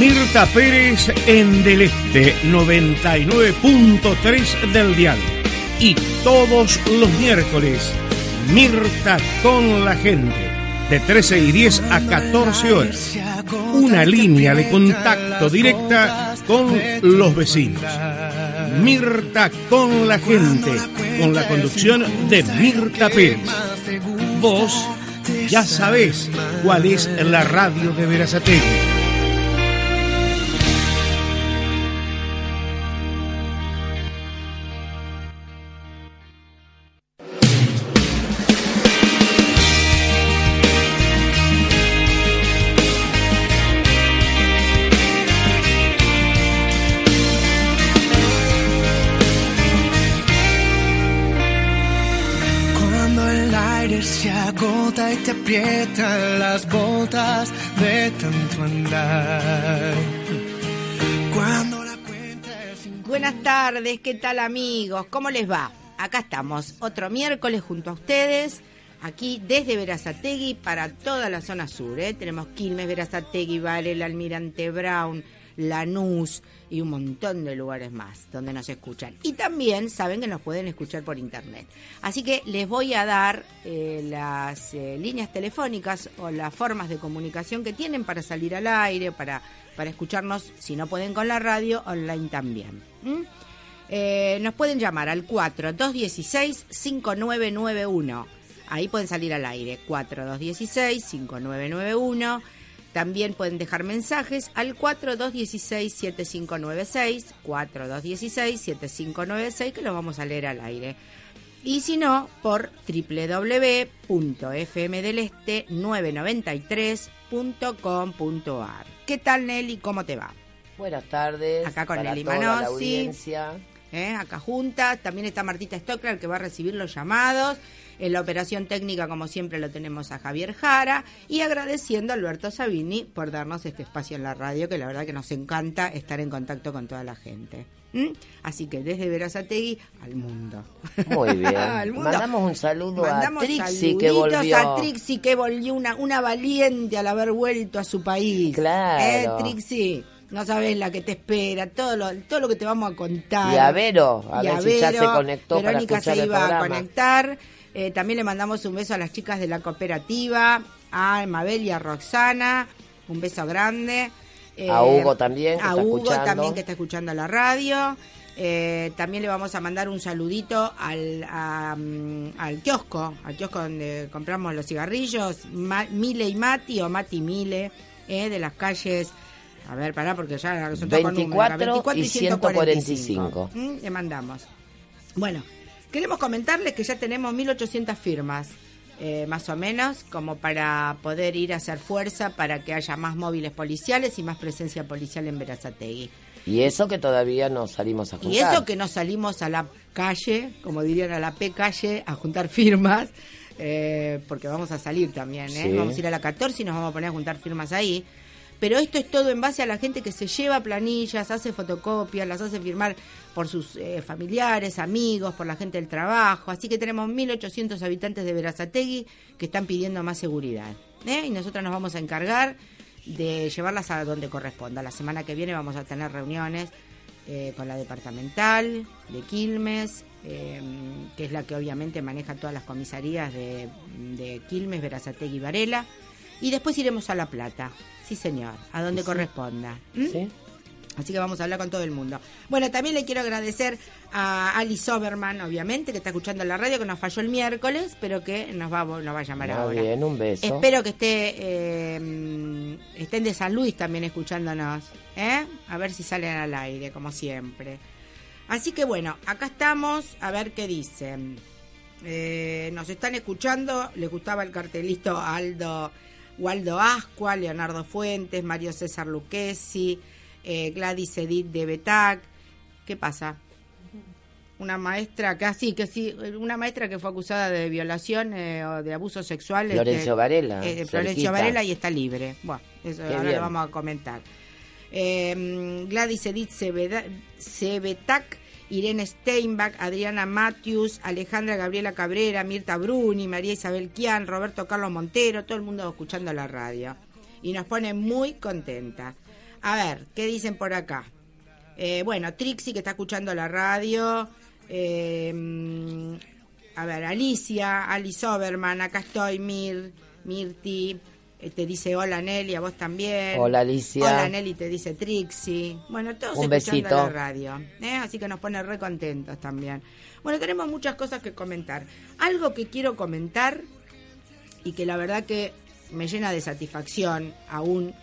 Mirta Pérez en Del Este 99.3 del Dial. Y todos los miércoles, Mirta con la gente. De 13 y 10 a 14 horas. Una línea de contacto directa con los vecinos. Mirta con la gente. Con la conducción de Mirta Pérez. Vos ya sabés cuál es la radio de Verazategui. Las botas de tanto andar. Cuando la cuenta Buenas tardes, ¿qué tal amigos? ¿Cómo les va? Acá estamos, otro miércoles junto a ustedes, aquí desde Verazategui para toda la zona sur. ¿eh? Tenemos Quilmes, Verazategui, Varela, Almirante Brown, Lanús, y un montón de lugares más donde nos escuchan. Y también saben que nos pueden escuchar por internet. Así que les voy a dar eh, las eh, líneas telefónicas o las formas de comunicación que tienen para salir al aire, para, para escucharnos, si no pueden con la radio, online también. Eh, nos pueden llamar al 4216-5991. Ahí pueden salir al aire. 4216-5991 también pueden dejar mensajes al 4216-7596, 4216-7596, que lo vamos a leer al aire. Y si no, por www.fmdeleste993.com.ar. ¿Qué tal, Nelly? ¿Cómo te va? Buenas tardes. Acá con Nelly Manossi. ¿eh? Acá juntas. También está Martita Stockler, que va a recibir los llamados. En la operación técnica, como siempre, lo tenemos a Javier Jara y agradeciendo a Alberto Sabini por darnos este espacio en la radio, que la verdad que nos encanta estar en contacto con toda la gente. Así que desde Verazategui al mundo. Muy bien. Mandamos un saludo a Trixie que volvió. a Trixie que volvió una, una valiente al haber vuelto a su país. Claro. ¿Eh, Trixie? No sabes la que te espera, todo lo, todo lo que te vamos a contar. Y a Vero, a ver si ya se conectó Verónica para se iba a conectar. Eh, también le mandamos un beso a las chicas de la cooperativa, a Mabel y a Roxana. Un beso grande. Eh, a Hugo también. a Hugo también que está escuchando la radio. Eh, también le vamos a mandar un saludito al, mm, al kiosco, al kiosco donde compramos los cigarrillos, Mile y Mati o Mati Mile, de las calles. A ver, pará, porque ya son 24, 24 y 145. ¿Mm? Le mandamos. Bueno, Queremos comentarles que ya tenemos 1.800 firmas, eh, más o menos, como para poder ir a hacer fuerza para que haya más móviles policiales y más presencia policial en Verazategui. Y eso que todavía no salimos a juntar. Y eso que no salimos a la calle, como dirían a la P calle, a juntar firmas, eh, porque vamos a salir también, ¿eh? Vamos a ir a la 14 y nos vamos a poner a juntar firmas ahí pero esto es todo en base a la gente que se lleva planillas, hace fotocopias, las hace firmar por sus eh, familiares, amigos, por la gente del trabajo. Así que tenemos 1.800 habitantes de Verazategui que están pidiendo más seguridad. ¿eh? Y nosotros nos vamos a encargar de llevarlas a donde corresponda. La semana que viene vamos a tener reuniones eh, con la departamental de Quilmes, que es la que obviamente maneja todas las comisarías de, de Quilmes, Verazategui y Varela. Y después iremos a La Plata. Sí, señor, a donde corresponda. Así que vamos a hablar con todo el mundo. Bueno, también le quiero agradecer a Alice Oberman, obviamente, que está escuchando la radio, que nos falló el miércoles, pero que nos va, nos va a llamar Muy ahora. bien, un beso. Espero que esté, eh, estén de San Luis también escuchándonos, ¿eh? A ver si salen al aire, como siempre. Así que bueno, acá estamos, a ver qué dicen. Eh, nos están escuchando, les gustaba el cartelito Aldo Waldo Ascua, Leonardo Fuentes, Mario César Luquesi, eh, Gladys Edith de Betac. ¿Qué pasa? Una maestra que así, ah, que sí, una maestra que fue acusada de violación eh, o de abuso sexual. Florencio este, Varela. Eh, Florencio Varela y está libre. Bueno, eso ahora lo vamos a comentar. Gladys Edith Cebetac Irene Steinbach, Adriana Matthews, Alejandra Gabriela Cabrera, Mirta Bruni, María Isabel Kian, Roberto Carlos Montero, todo el mundo escuchando la radio. Y nos pone muy contenta. A ver, ¿qué dicen por acá? Eh, bueno, Trixie que está escuchando la radio. Eh, a ver, Alicia, Alice Oberman, acá estoy, Mir, Mirti. Eh, te dice hola Nelly, a vos también. Hola Alicia. Hola Nelly, te dice Trixie. Bueno, todos Un escuchando besito. la radio. ¿eh? Así que nos pone re contentos también. Bueno, tenemos muchas cosas que comentar. Algo que quiero comentar y que la verdad que me llena de satisfacción aún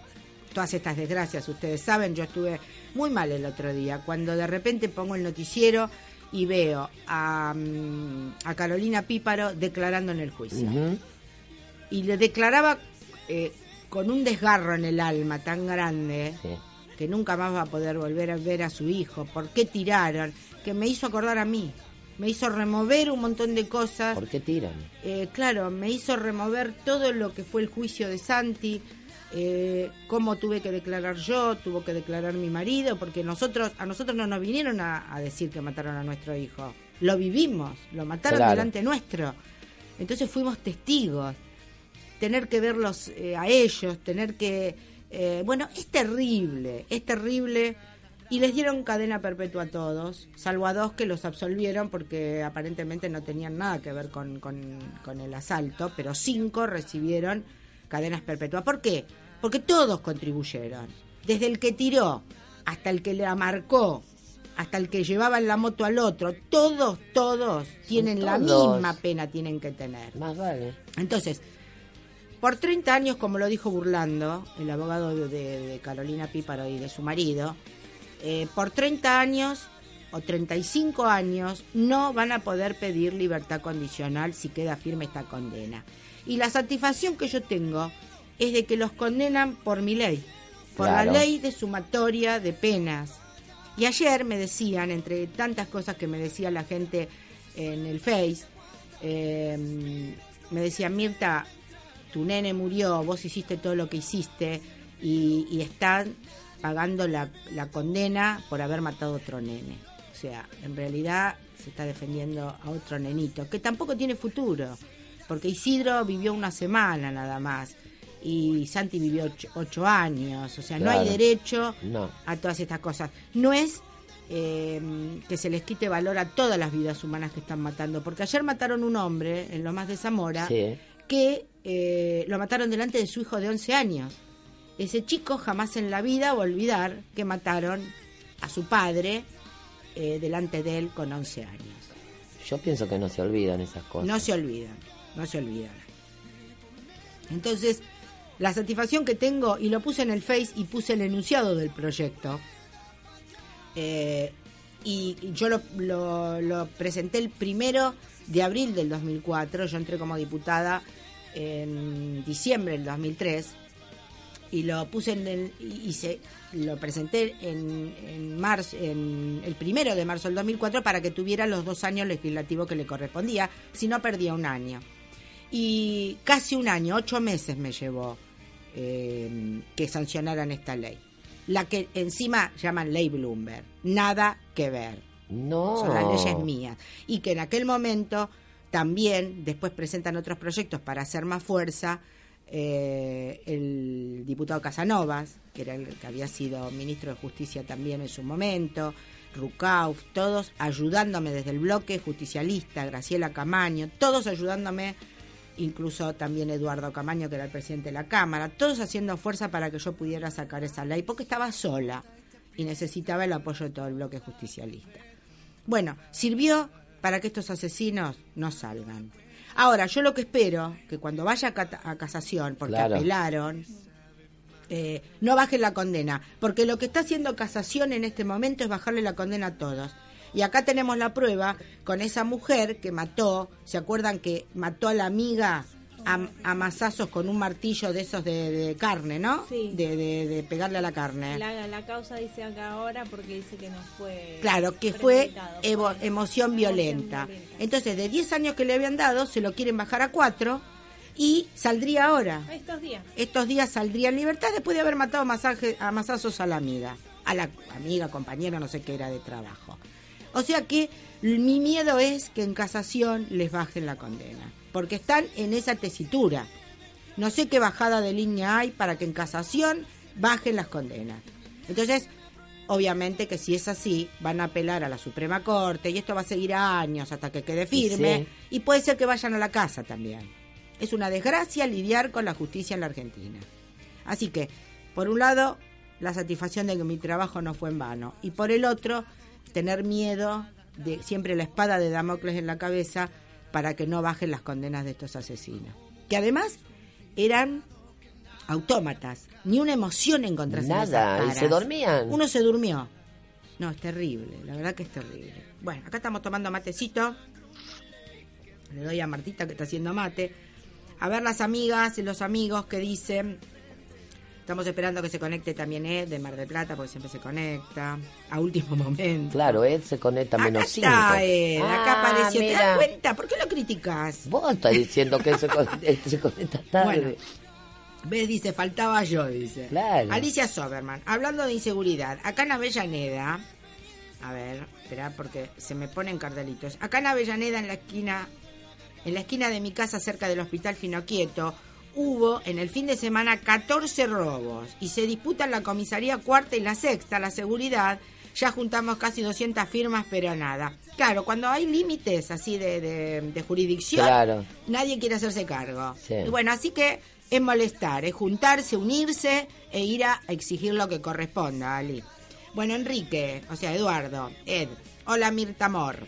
todas estas desgracias. Ustedes saben, yo estuve muy mal el otro día cuando de repente pongo el noticiero y veo a, mm, a Carolina Píparo declarando en el juicio. Y le declaraba eh, con un desgarro en el alma tan grande Sí. que nunca más va a poder volver a ver a su hijo. ¿Por qué tiraron? Que me hizo acordar a mí. Me hizo remover un montón de cosas. ¿Por qué tiran? Eh, claro, me hizo remover todo lo que fue el juicio de Santi, eh, cómo tuve que declarar yo, tuvo que declarar mi marido, porque nosotros a nosotros no nos vinieron a, a decir que mataron a nuestro hijo, lo vivimos, lo mataron Claro. delante nuestro, entonces fuimos testigos, tener que verlos eh, a ellos, tener que, eh, bueno, es terrible, es terrible. Y les dieron cadena perpetua a todos, salvo a dos que los absolvieron porque aparentemente no tenían nada que ver con, con- con el asalto, pero cinco recibieron cadenas perpetuas. ¿Por qué? Porque todos contribuyeron, desde el que tiró hasta el que la marcó, hasta el que llevaba en la moto al otro, todos, todos tienen la misma pena, tienen que tener. Más vale. Entonces, por 30 años, como lo dijo Burlando, el abogado de, de Carolina Píparo y de su marido, eh, por 30 años o 35 años no van a poder pedir libertad condicional si queda firme esta condena. Y la satisfacción que yo tengo es de que los condenan por mi ley, por Claro. la ley de sumatoria de penas. Y ayer me decían, entre tantas cosas que me decía la gente en el Face, eh, me decían, Mirta, tu nene murió, vos hiciste todo lo que hiciste y, y están pagando la, la condena por haber matado a otro nene. O sea, en realidad se está defendiendo a otro nenito, que tampoco tiene futuro, porque Isidro vivió una semana nada más y Santi vivió ocho, ocho años, o sea, no hay derecho No. a todas estas cosas. No es eh, que se les quite valor a todas las vidas humanas que están matando, porque ayer mataron un hombre en Lomas de Zamora Sí. Que eh, lo mataron delante de su hijo de 11 años. Ese chico jamás en la vida va a olvidar que mataron a su padre eh, delante de él con 11 años. Yo pienso que no se olvidan esas cosas. No se olvidan, no se olvidan. Entonces, la satisfacción que tengo, y lo puse en el Face y puse el enunciado del proyecto, eh, y yo lo, lo- lo presenté el primero de abril del 2004, yo entré como diputada en diciembre del 2003, y lo puse en el, y se lo presenté en, en marzo en el primero de marzo del 2004 para que tuviera los dos años legislativos que le correspondía si no perdía un año. Y casi un año ocho meses me llevó eh, que sancionaran esta ley la que encima llaman ley Bloomberg nada que ver No. son las leyes mías. Y que en aquel momento también, después presentan otros proyectos para hacer más fuerza, eh, el diputado Casanovas, que era el que había sido ministro de Justicia también en su momento, Rucauf, todos ayudándome desde el bloque justicialista, Graciela Camaño, todos ayudándome, incluso también Eduardo Camaño, que era el presidente de la Cámara, todos haciendo fuerza para que yo pudiera sacar esa ley, porque estaba sola y necesitaba el apoyo de todo el bloque justicialista. Bueno, sirvió para que estos asesinos no salgan. Ahora, yo lo que espero, que cuando vaya a, a casación, porque Claro. apelaron, eh, no bajen la condena, porque lo que está haciendo casación en este momento es bajarle la condena a todos. Y acá tenemos la prueba con esa mujer que mató, ¿se acuerdan que mató a la amiga a, con un martillo de esos de, de carne, ¿no? Sí. De, de- de pegarle a la carne. La, la causa dice acá ahora porque dice que no fue. Claro, que fue premeditado, evo- fue emoción violenta. violenta. Entonces, de 10 años que le habían dado, se lo quieren bajar a 4 y saldría ahora. Estos días. Estos días saldría en libertad después de haber matado masaje, a masazos a la amiga. A la amiga, compañera, no sé qué era de trabajo. O sea que mi miedo es que en casación les bajen la condena. Porque están en esa tesitura. No sé qué bajada de línea hay para que en casación bajen las condenas. Entonces, obviamente que si es así, van a apelar a la Suprema Corte y esto va a seguir años hasta que quede firme y puede ser que vayan a la casa también. Es una desgracia lidiar con la justicia en la Argentina. Así que, por un lado, la satisfacción de que mi trabajo no fue en vano y por el otro, tener miedo de siempre la espada de Damocles en la cabeza para que no bajen las condenas de estos asesinos. Que además eran autómatas, ni una emoción encontrarse Nada, en y se dormían. Uno se durmió. No, es terrible, la verdad que es terrible. Bueno, acá estamos tomando matecito. Le doy a Martita que está haciendo mate. A ver las amigas y los amigos que dicen. Estamos esperando que se conecte también Ed de Mar del Plata, porque siempre se conecta. A último momento. Claro, Ed se conecta menos acá 5. Está Ed, acá apareció. ¿Te das cuenta? ¿Por qué lo criticas? Vos estás diciendo que se, conecta, se conecta tarde. Bueno, ¿Ves? Dice, faltaba yo, dice. Claro. Alicia Soberman, hablando de inseguridad, acá en Avellaneda, a ver, espera, porque se me ponen cartelitos. Acá en Avellaneda, en la esquina, en la esquina de mi casa, cerca del Hospital Finoquieto, hubo en el fin de semana 14 robos y se disputan la comisaría cuarta y la sexta, la seguridad. Ya juntamos casi 200 firmas, pero nada. Claro, cuando hay límites así de, de, jurisdicción, claro. nadie quiere hacerse cargo. Y bueno, así que es molestar, es juntarse, unirse e ir a exigir lo que corresponda, Ali. Bueno, Enrique, o sea, Eduardo, Ed, hola Mirta Amor,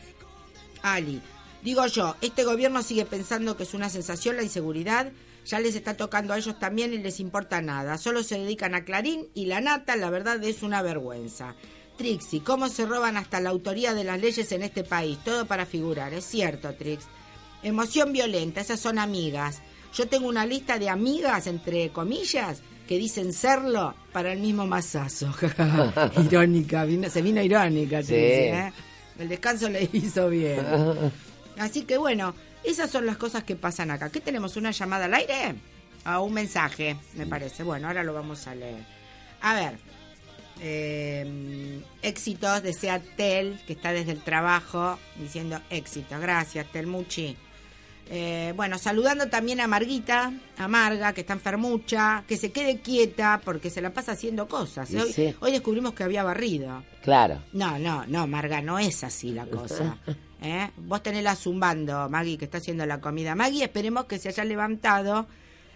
Ali. Digo yo, este gobierno sigue pensando que es una sensación la inseguridad, ya les está tocando a ellos también y les importa nada, solo se dedican a Clarín y la nata, la verdad es una vergüenza. Trixie, ¿cómo se roban hasta la autoría de las leyes en este país? Todo para figurar, es cierto, Trix. Emoción violenta, esas son amigas. Yo tengo una lista de amigas, entre comillas, que dicen serlo para el mismo masazo. irónica, se vino irónica, ¿eh? El descanso le hizo bien. Así que bueno, esas son las cosas que pasan acá. ¿Qué tenemos? ¿Una llamada al aire? A un mensaje, me parece. Bueno, ahora lo vamos a leer. A ver. Eh, éxitos, desea Tel, que está desde el trabajo, diciendo éxito. Gracias, Tel Muchi. Eh, bueno, saludando también a Marguita, a Marga, que está enfermucha, que se quede quieta porque se la pasa haciendo cosas. Hoy, hoy descubrimos que había barrido. Claro. No, no, no, Marga, no es así la cosa. ¿eh? Vos tenés zumbando, Maggie, que está haciendo la comida. Maggie, esperemos que se haya levantado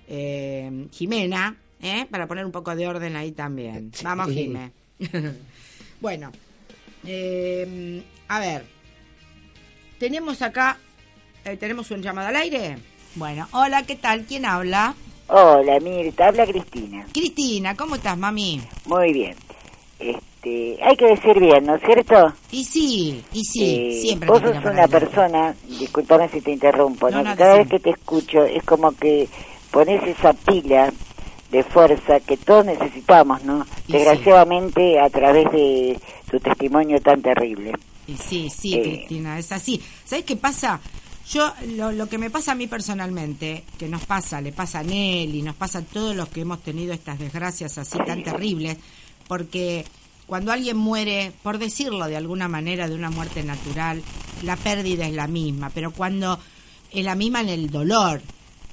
eh, Jimena, ¿eh? para poner un poco de orden ahí también. Vamos, Jimé. bueno, a ver, tenemos acá eh, ¿Tenemos un llamado al aire? Bueno, hola, ¿qué tal? ¿Quién habla? Hola, Mirta, habla Cristina. Cristina, ¿cómo estás, mami? Muy bien. Este, hay que decir bien, ¿no es cierto? Y sí, y sí, eh, siempre. Vos sos una persona, discúlpame si te interrumpo, ¿no? cada vez que te escucho es como que pones esa pila de fuerza que todos necesitamos, ¿no? Desgraciadamente a través de tu testimonio tan terrible. Y sí, sí, eh, Cristina, es así. ¿Sabes qué pasa? Yo, lo, que me pasa a mí personalmente, que nos pasa, le pasa a Nelly, nos pasa a todos los que hemos tenido estas desgracias así tan terribles, porque cuando alguien muere, por decirlo de alguna manera, de una muerte natural, la pérdida es la misma, pero cuando es la misma en el dolor,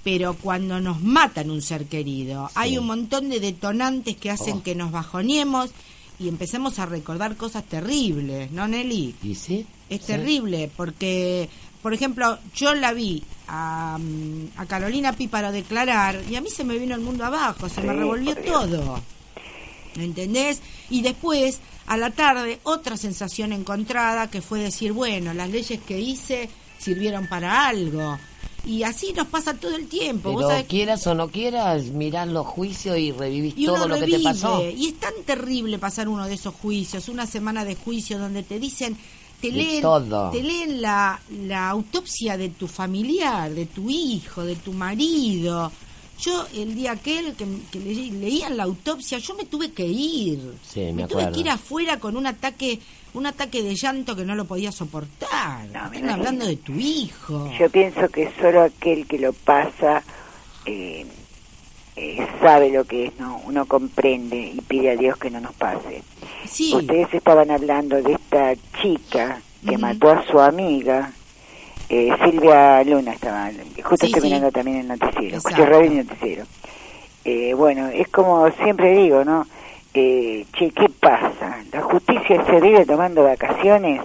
pero cuando nos matan un ser querido, hay un montón de detonantes que hacen oh. que nos bajoniemos y empecemos a recordar cosas terribles, ¿no, Nelly? ¿Y sí? Es terrible porque por ejemplo, yo la vi a, a, Carolina Píparo declarar y a mí se me vino el mundo abajo, se me revolvió todo. ¿Me entendés? Y después, a la tarde, otra sensación encontrada que fue decir, bueno, las leyes que hice sirvieron para algo. Y así nos pasa todo el tiempo. Pero quieras o no quieras, mirás los juicios y revivís todo lo que te pasó. Y es tan terrible pasar uno de esos juicios, una semana de juicio donde te dicen te leen, te leen la, la autopsia de tu familiar, de tu hijo, de tu marido. Yo el día aquel que, que leían la autopsia, yo me tuve que ir. me, tuve que ir afuera con un ataque un ataque de llanto que no lo podía soportar. No, hablando de tu hijo. Yo pienso que solo aquel que lo pasa eh, eh, sabe lo que es, ¿no? Uno comprende y pide a Dios que no nos pase. Ustedes estaban hablando de esta chica que mató a su amiga, eh, Silvia Luna estaba, justo estoy mirando también el noticiero, escuché radio y noticiero. Eh, bueno, es como siempre digo, ¿no? eh, che, ¿qué pasa? ¿La justicia se vive tomando vacaciones?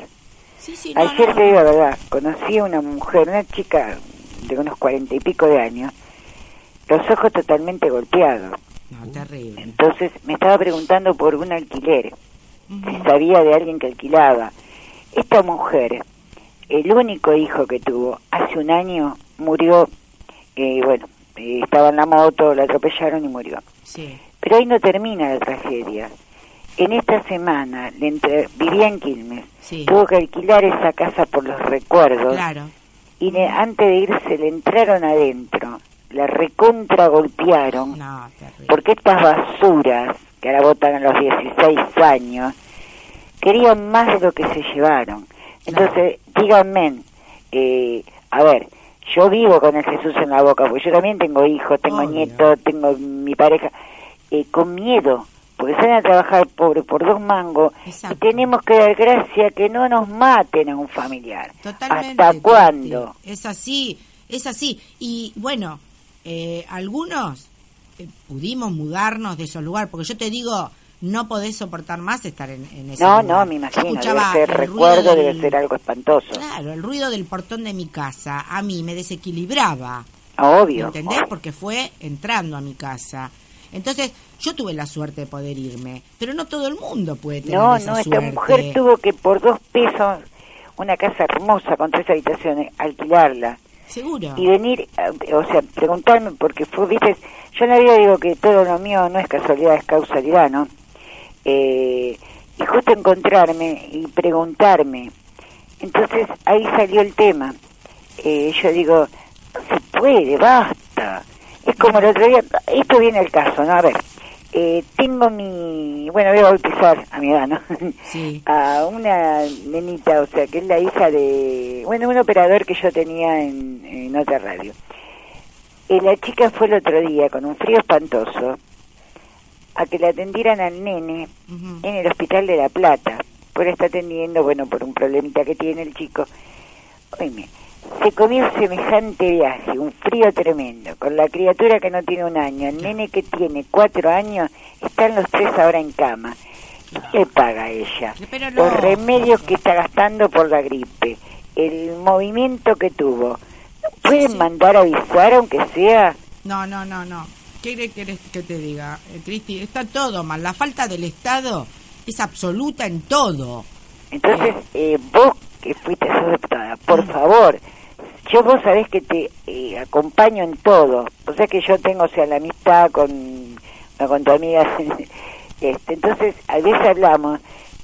Ayer te digo la verdad, conocí a una mujer, una chica de unos cuarenta y pico de años, los ojos totalmente golpeados. terrible. Entonces me estaba preguntando por un alquiler, si sabía de alguien que alquilaba. Esta mujer, el único hijo que tuvo, hace un año murió, eh, bueno, eh, estaba en la moto, la atropellaron y murió. Sí. Pero ahí no termina la tragedia. En esta semana le entre, vivía en Quilmes, tuvo que alquilar esa casa por los recuerdos. Claro. Y antes de irse le entraron adentro, la recontra golpearon, porque estas basuras que ahora votan a los 16 años, querían más de lo que se llevaron. Entonces, díganme, eh, a ver, yo vivo con el Jesús en la boca, porque yo también tengo hijos, tengo nietos, tengo mi pareja, eh, con miedo, porque salen a trabajar por, por dos mangos y tenemos que dar gracia que no nos maten a un familiar. ¿Hasta cuándo? Es así, es así. Y bueno, eh, algunos eh, pudimos mudarnos de esos lugares, porque yo te digo, no podés soportar más estar en, en ese no, No, me imagino, debe ser recuerdo, debe ser algo espantoso. Claro, el ruido del portón de mi casa a mí me desequilibraba. Obvio. ¿Entendés? Porque fue entrando a mi casa. Entonces, yo tuve la suerte de poder irme, pero no todo el mundo puede tener no, esa No, no, esta mujer tuvo que por dos pesos, una casa hermosa con tres habitaciones, alquilarla. Seguro. Y venir, o sea, preguntarme, porque fue, viste, yo en la vida digo que todo lo mío no es casualidad, es causalidad, ¿no? Eh, y justo encontrarme y preguntarme. Entonces ahí salió el tema. Eh, yo digo, no se puede, basta. Es como el otro día, esto viene al caso, ¿no? A ver, eh, tengo mi, bueno, voy a bautizar a mi edad, ¿no? Sí. a una nenita, o sea, que es la hija de, bueno, un operador que yo tenía en, en otra radio. Eh, la chica fue el otro día con un frío espantoso a que la atendieran al nene en el hospital de La Plata. Por está atendiendo, bueno, por un problemita que tiene el chico. Oye, se comió semejante viaje, un frío tremendo, con la criatura que no tiene un año, el nene que tiene cuatro años, están los tres ahora en cama. ¿Qué paga ella? Los remedios que está gastando por la gripe, el movimiento que tuvo. ¿Pueden mandar a avisar aunque sea? No, no, no, no. ¿Qué querés que te diga, eh, Cristi? Está todo mal. La falta del Estado es absoluta en todo. Entonces, eh, eh vos que fuiste adoptada, por favor, yo vos sabés que te eh, acompaño en todo. O sea que yo tengo, o sea, la amistad con, con tu amiga. este, entonces, a veces hablamos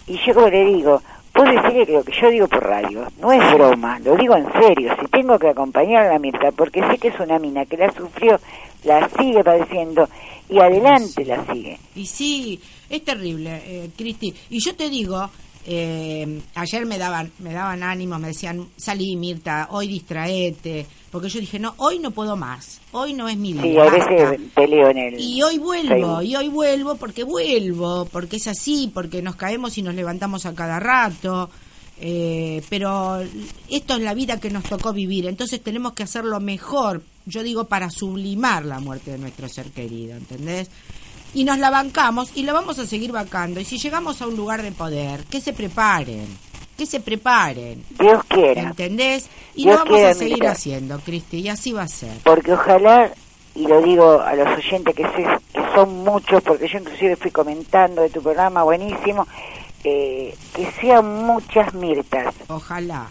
y yo como le digo, vos decirle que lo que yo digo por radio no es broma, lo digo en serio. Si tengo que acompañar a la Mirta, porque sé que es una mina que la sufrió, la sigue padeciendo y adelante la sigue. Y sí, es terrible, eh, Cristi. Y yo te digo, eh, ayer me daban, me daban ánimo, me decían, salí Mirta, hoy distraete, porque yo dije, no, hoy no puedo más, hoy no es mi día. Sí, a veces peleo en el... Y hoy vuelvo, y hoy vuelvo porque vuelvo, porque es así, porque nos caemos y nos levantamos a cada rato. Eh, pero esto es la vida que nos tocó vivir, entonces tenemos que hacerlo mejor, yo digo, para sublimar la muerte de nuestro ser querido, ¿entendés? Y nos la bancamos y la vamos a seguir bancando. Y si llegamos a un lugar de poder, que se preparen, que se preparen. Dios quiera. ¿Entendés? Y lo vamos a seguir haciendo, Cristi, y así va a ser. Porque ojalá, y lo digo a los oyentes que son muchos, porque yo inclusive fui comentando de tu programa, buenísimo, eh, que sean muchas Mirtas. Ojalá.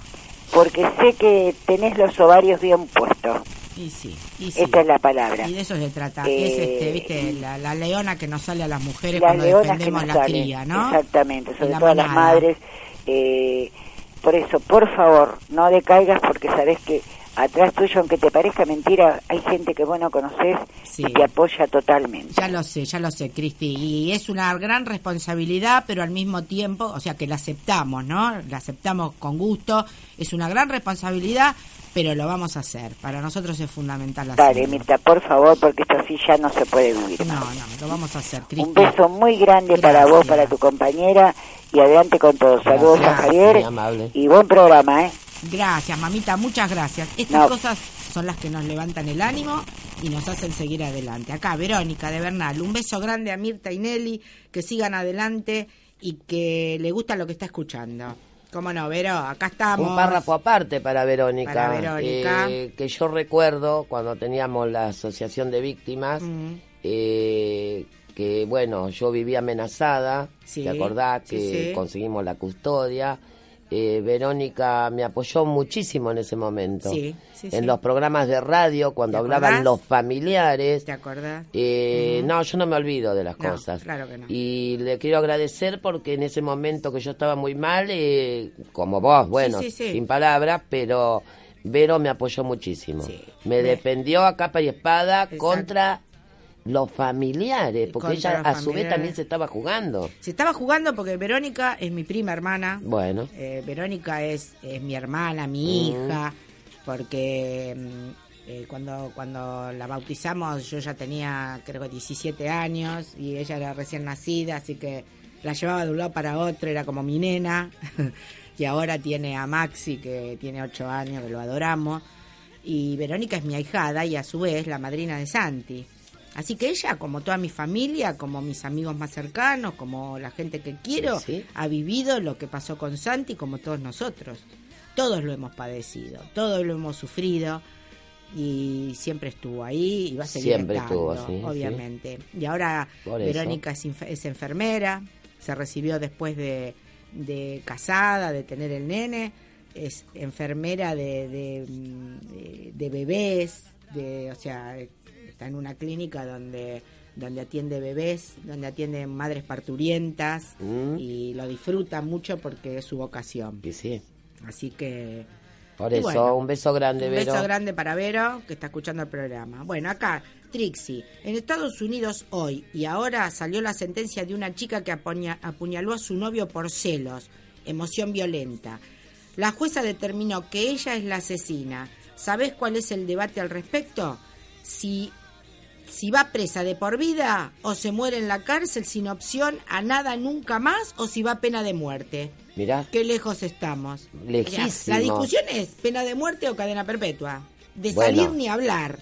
Porque sé que tenés los ovarios bien puestos. Y sí, Esta es la palabra. Y de eso se trata. es este, viste, la, leona que nos sale a las mujeres cuando defendemos la cría, ¿no? Exactamente, sobre todo a las madres. Eh, por eso, por favor, no decaigas porque sabes que atrás tuyo, aunque te parezca mentira, hay gente que vos no conoces y te apoya totalmente. Ya lo sé, ya lo sé, Cristi. Y es una gran responsabilidad, pero al mismo tiempo, o sea, que la aceptamos, ¿no? La aceptamos con gusto. Es una gran responsabilidad, pero lo vamos a hacer. Para nosotros es fundamental hacerlo. Dale, Mirta, por favor, porque esto así ya no se puede vivir. No, no, lo vamos a hacer, Cristi. Un beso muy grande para vos, para tu compañera y adelante con todo. Saludos a Javier y buen programa, ¿eh? Gracias, mamita, muchas gracias. Estas cosas son las que nos levantan el ánimo y nos hacen seguir adelante. Acá, Verónica de Bernal, un beso grande a Mirta y Nelly, que sigan adelante y que le gusta lo que está escuchando. ¿Cómo no, Vero? Acá estamos. Un párrafo aparte para Verónica. Para Verónica. Eh, que yo recuerdo cuando teníamos la Asociación de Víctimas, eh, que bueno, yo vivía amenazada, ¿te acordás? Que conseguimos la custodia eh, Verónica me apoyó muchísimo en ese momento. en los programas de radio, cuando hablaban los familiares. ¿Te acordás? Eh, no, yo no me olvido de las cosas. Claro que no. Y le quiero agradecer porque en ese momento que yo estaba muy mal, eh, como vos, bueno, sin palabras, pero Vero me apoyó muchísimo. Me defendió a capa y espada contra los familiares, porque ella a su vez también se estaba jugando. Se estaba jugando porque Verónica es mi prima hermana. Bueno. Eh, Verónica es, es, mi hermana, mi hija, porque mm, eh, cuando, cuando la bautizamos yo ya tenía creo que 17 años y ella era recién nacida, así que la llevaba de un lado para otro, era como mi nena. y ahora tiene a Maxi, que tiene 8 años, que lo adoramos. Y Verónica es mi ahijada y a su vez la madrina de Santi. Así que ella, como toda mi familia, como mis amigos más cercanos, como la gente que quiero, ha vivido lo que pasó con Santi como todos nosotros. Todos lo hemos padecido, todos lo hemos sufrido y siempre estuvo ahí y va a seguir siempre estando, obviamente. Y ahora Verónica es, enfermera, se recibió después de, casada, de tener el nene, es enfermera de, de, de bebés, de, o sea, está en una clínica donde donde atiende bebés, donde atiende madres parturientas mm. y lo disfruta mucho porque es su vocación. Y sí. Así que por eso, un beso grande, un beso grande para Vero, que está escuchando el programa. Bueno, acá, Trixie. En Estados Unidos hoy y ahora salió la sentencia de una chica que apuñaló a su novio por celos, emoción violenta. La jueza determinó que ella es la asesina. ¿Sabes cuál es el debate al respecto? Si si va presa de por vida o se muere en la cárcel sin opción a nada nunca más o si va pena de muerte. Mirá. Qué lejos estamos. Lejísimo. la discusión es pena de muerte o cadena perpetua. De salir ni hablar.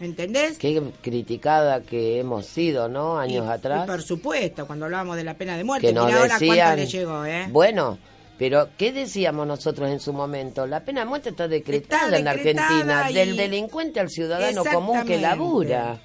¿Entendés? Qué criticada que hemos sido, ¿no? Años atrás. por supuesto, cuando hablábamos de la pena de muerte. Que Mira ahora cuánto le llegó, ¿eh? Bueno, pero, ¿qué decíamos nosotros en su momento? La pena de muerte está decretada, en Argentina, del delincuente al ciudadano común que labura.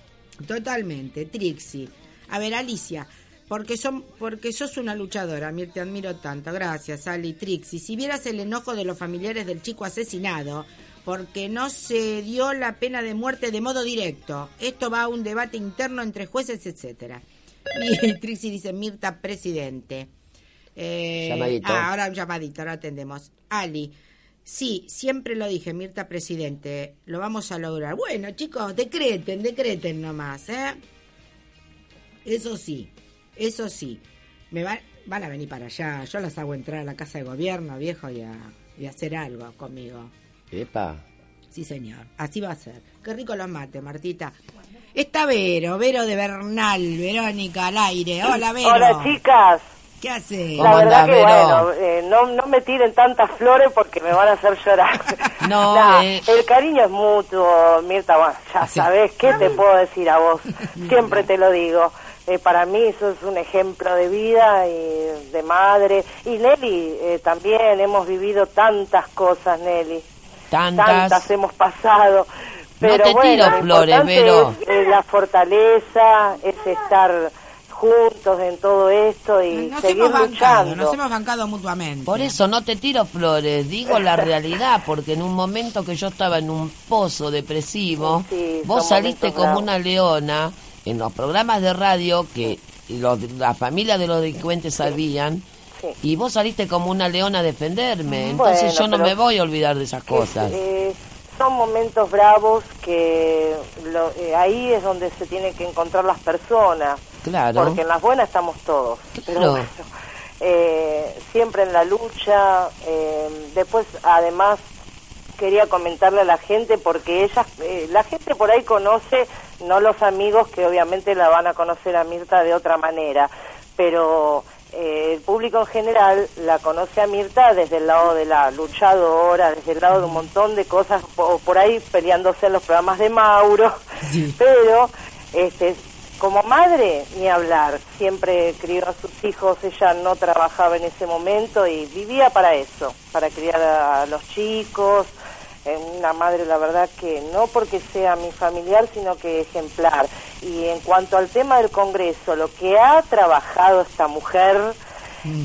Totalmente, Trixie. A ver, Alicia, porque son porque sos una luchadora, te admiro tanto. Gracias, Ali, Trixie. Si vieras el enojo de los familiares del chico asesinado, porque no se dio la pena de muerte de modo directo. Esto va a un debate interno entre jueces, etcétera. Y Trixie dice, Mirta, presidente. Eh, llamadito. Ah, ahora un llamadito, ahora atendemos. Ali, Sí, siempre lo dije, Mirta Presidente, lo vamos a lograr. Bueno, chicos, decreten, decreten nomás, ¿eh? Eso sí, eso sí. Me van a venir para allá. Yo las hago entrar a la casa de gobierno, viejo, y a, y hacer algo conmigo. Epa. Sí, señor. Así va a ser. Qué rico los mate, Martita. Está Vero, Vero de Bernal, Verónica al aire. Hola, Vero. Hola, chicas. ¿Qué hace? La verdad que bueno, eh, no, no me tiren tantas flores porque me van a hacer llorar. no, eh. El cariño es mutuo, Mirta, bueno, ya sabes qué te puedo decir a vos, siempre te lo digo. Eh, para mí eso es un ejemplo de vida y de madre. Y Nelly, también hemos vivido tantas cosas, Nelly. Tantas. Tantas hemos pasado. Pero no te bueno, tiro flores, pero... es la fortaleza, es estar juntos en todo esto y nos seguir hemos luchando. nos hemos bancado mutuamente. Por eso no te tiro flores, digo la realidad, porque en un momento que yo estaba en un pozo depresivo, vos saliste como una leona en los programas de radio que la familia de los delincuentes sabían. Y vos saliste como una leona a defenderme, entonces yo no me voy a olvidar de esas cosas. Eh, son momentos bravos que eh, ahí es donde se tienen que encontrar las personas. Claro. Porque en las buenas estamos todos. Pero eh, siempre en la lucha. Eh, después, además, quería comentarle a la gente porque ella, la gente por ahí conoce, no los amigos que obviamente la van a conocer a Mirta de otra manera, pero eh, el público en general la conoce a Mirta desde el lado de la luchadora, desde el lado de un montón de cosas, por, por ahí peleándose en los programas de Mauro, Pero, este, como madre, ni hablar. Siempre crió a sus hijos, ella no trabajaba en ese momento y vivía para eso, para criar a los chicos. Una madre, la verdad que no porque sea mi familiar, sino que ejemplar. Y en cuanto al tema del Congreso, lo que ha trabajado esta mujer,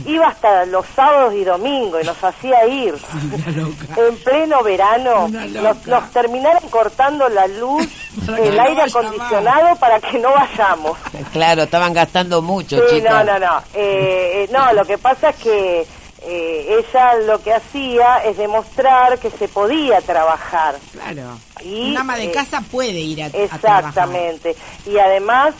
Iba hasta los sábados y domingos y nos hacía ir. en pleno verano nos, terminaron cortando la luz, el aire acondicionado para que no vayamos. Claro, estaban gastando mucho, sí, No, no, no. Eh, eh, no, lo que pasa es que eh, ella lo que hacía es demostrar que se podía trabajar. Claro. Y, Un ama de casa puede ir a, Exactamente. y además,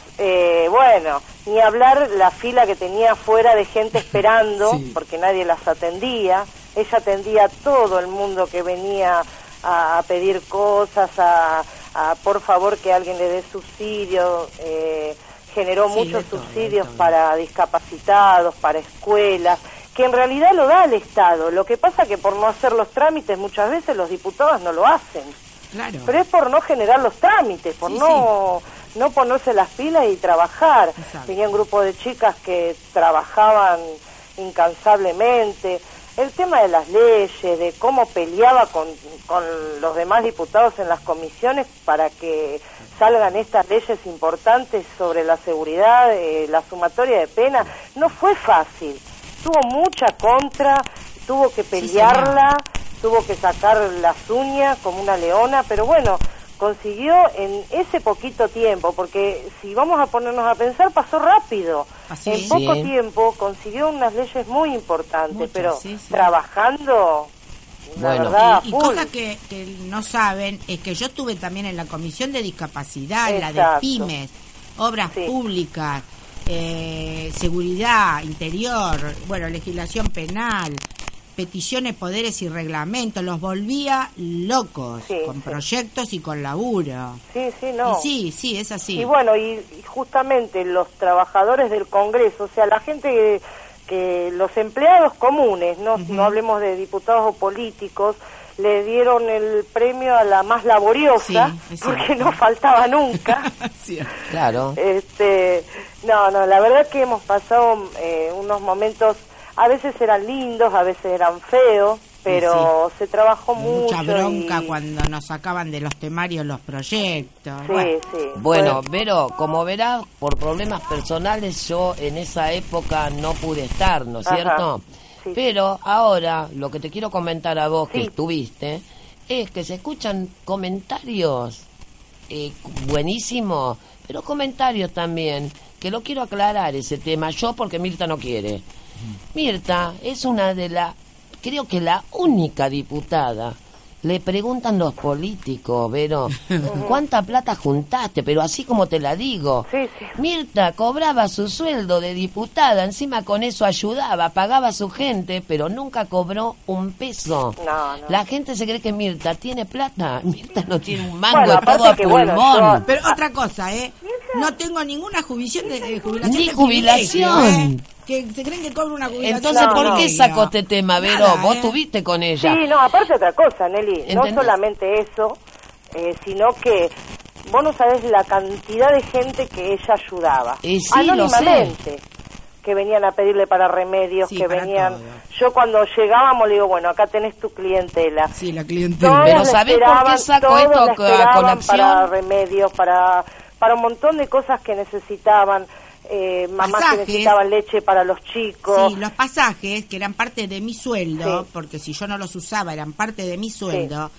bueno ni hablar la fila que tenía fuera de gente esperando, porque nadie las atendía. Ella atendía a todo el mundo que venía a, pedir cosas, a, por favor que alguien le dé subsidio. Eh, generó muchos subsidios para discapacitados, para escuelas, que en realidad lo da el Estado. Lo que pasa que por no hacer los trámites muchas veces los diputados no lo hacen. Claro. Pero es por no generar los trámites, por no no ponerse las pilas y trabajar. Tenía un grupo de chicas que trabajaban incansablemente. El tema de las leyes, de cómo peleaba con, con los demás diputados en las comisiones para que salgan estas leyes importantes sobre la seguridad, eh, la sumatoria de pena, no fue fácil. Tuvo mucha contra, tuvo que pelearla, tuvo que sacar las uñas como una leona, pero bueno, consiguió en ese poquito tiempo, porque si vamos a ponernos a pensar, pasó rápido. en poco tiempo consiguió unas leyes muy importantes, pero trabajando... Bueno, verdad, y, cosas que, no saben es que yo estuve también en la Comisión de Discapacidad, la de pymes, obras públicas, eh, seguridad interior, bueno, legislación penal, peticiones, poderes y reglamentos, los volvía locos con proyectos y con laburo. Sí, sí, no. sí, sí, es así. Y bueno, y, justamente los trabajadores del Congreso, o sea, la gente que, los empleados comunes, no, no hablemos de diputados o políticos, le dieron el premio a la más laboriosa, porque no faltaba nunca. claro. Este, no, no, la verdad que hemos pasado eh, unos momentos a veces eran lindos, a veces eran feos, pero se trabajó mucho. Mucha bronca cuando nos sacaban de los temarios los proyectos. Sí, bueno, sí. Bueno, Vero, como verás, por problemas personales yo en esa época no pude estar, ¿no es cierto? Pero ahora lo que te quiero comentar a vos que estuviste es que se escuchan comentarios eh, buenísimos, pero comentarios también, que lo quiero aclarar ese tema yo porque Mirta no quiere. Mirta es una de las, creo que la única diputada. Le preguntan los políticos, Vero, ¿cuánta plata juntaste? Pero así como te la digo. Mirta cobraba su sueldo de diputada, encima con eso ayudaba, pagaba a su gente, pero nunca cobró un peso. La gente se cree que Mirta tiene plata. Mirta no tiene un mango, todo a pulmón. Pero otra cosa, ¿eh? No tengo ninguna jubilación de, jubilación. Ni jubilación. ¿eh? Que se creen que cobra una jubilación. Entonces, ¿por qué sacó este tema, Vero? Vos estuviste con ella. Sí, no, aparte otra cosa, Nelly. No solamente eso, eh, sino que vos no sabés la cantidad de gente que ella ayudaba. Y sí, anónimamente. Que venían a pedirle para remedios, que venían. Yo cuando llegábamos le digo, bueno, acá tenés tu clientela. Sí, la clientela. Pero ¿sabés por qué sacó esto a colación? Para remedios, para, para un montón de cosas que necesitaban eh, mamás que necesitaban leche para los chicos. Sí, los pasajes, que eran parte de mi sueldo, porque si yo no los usaba, eran parte de mi sueldo,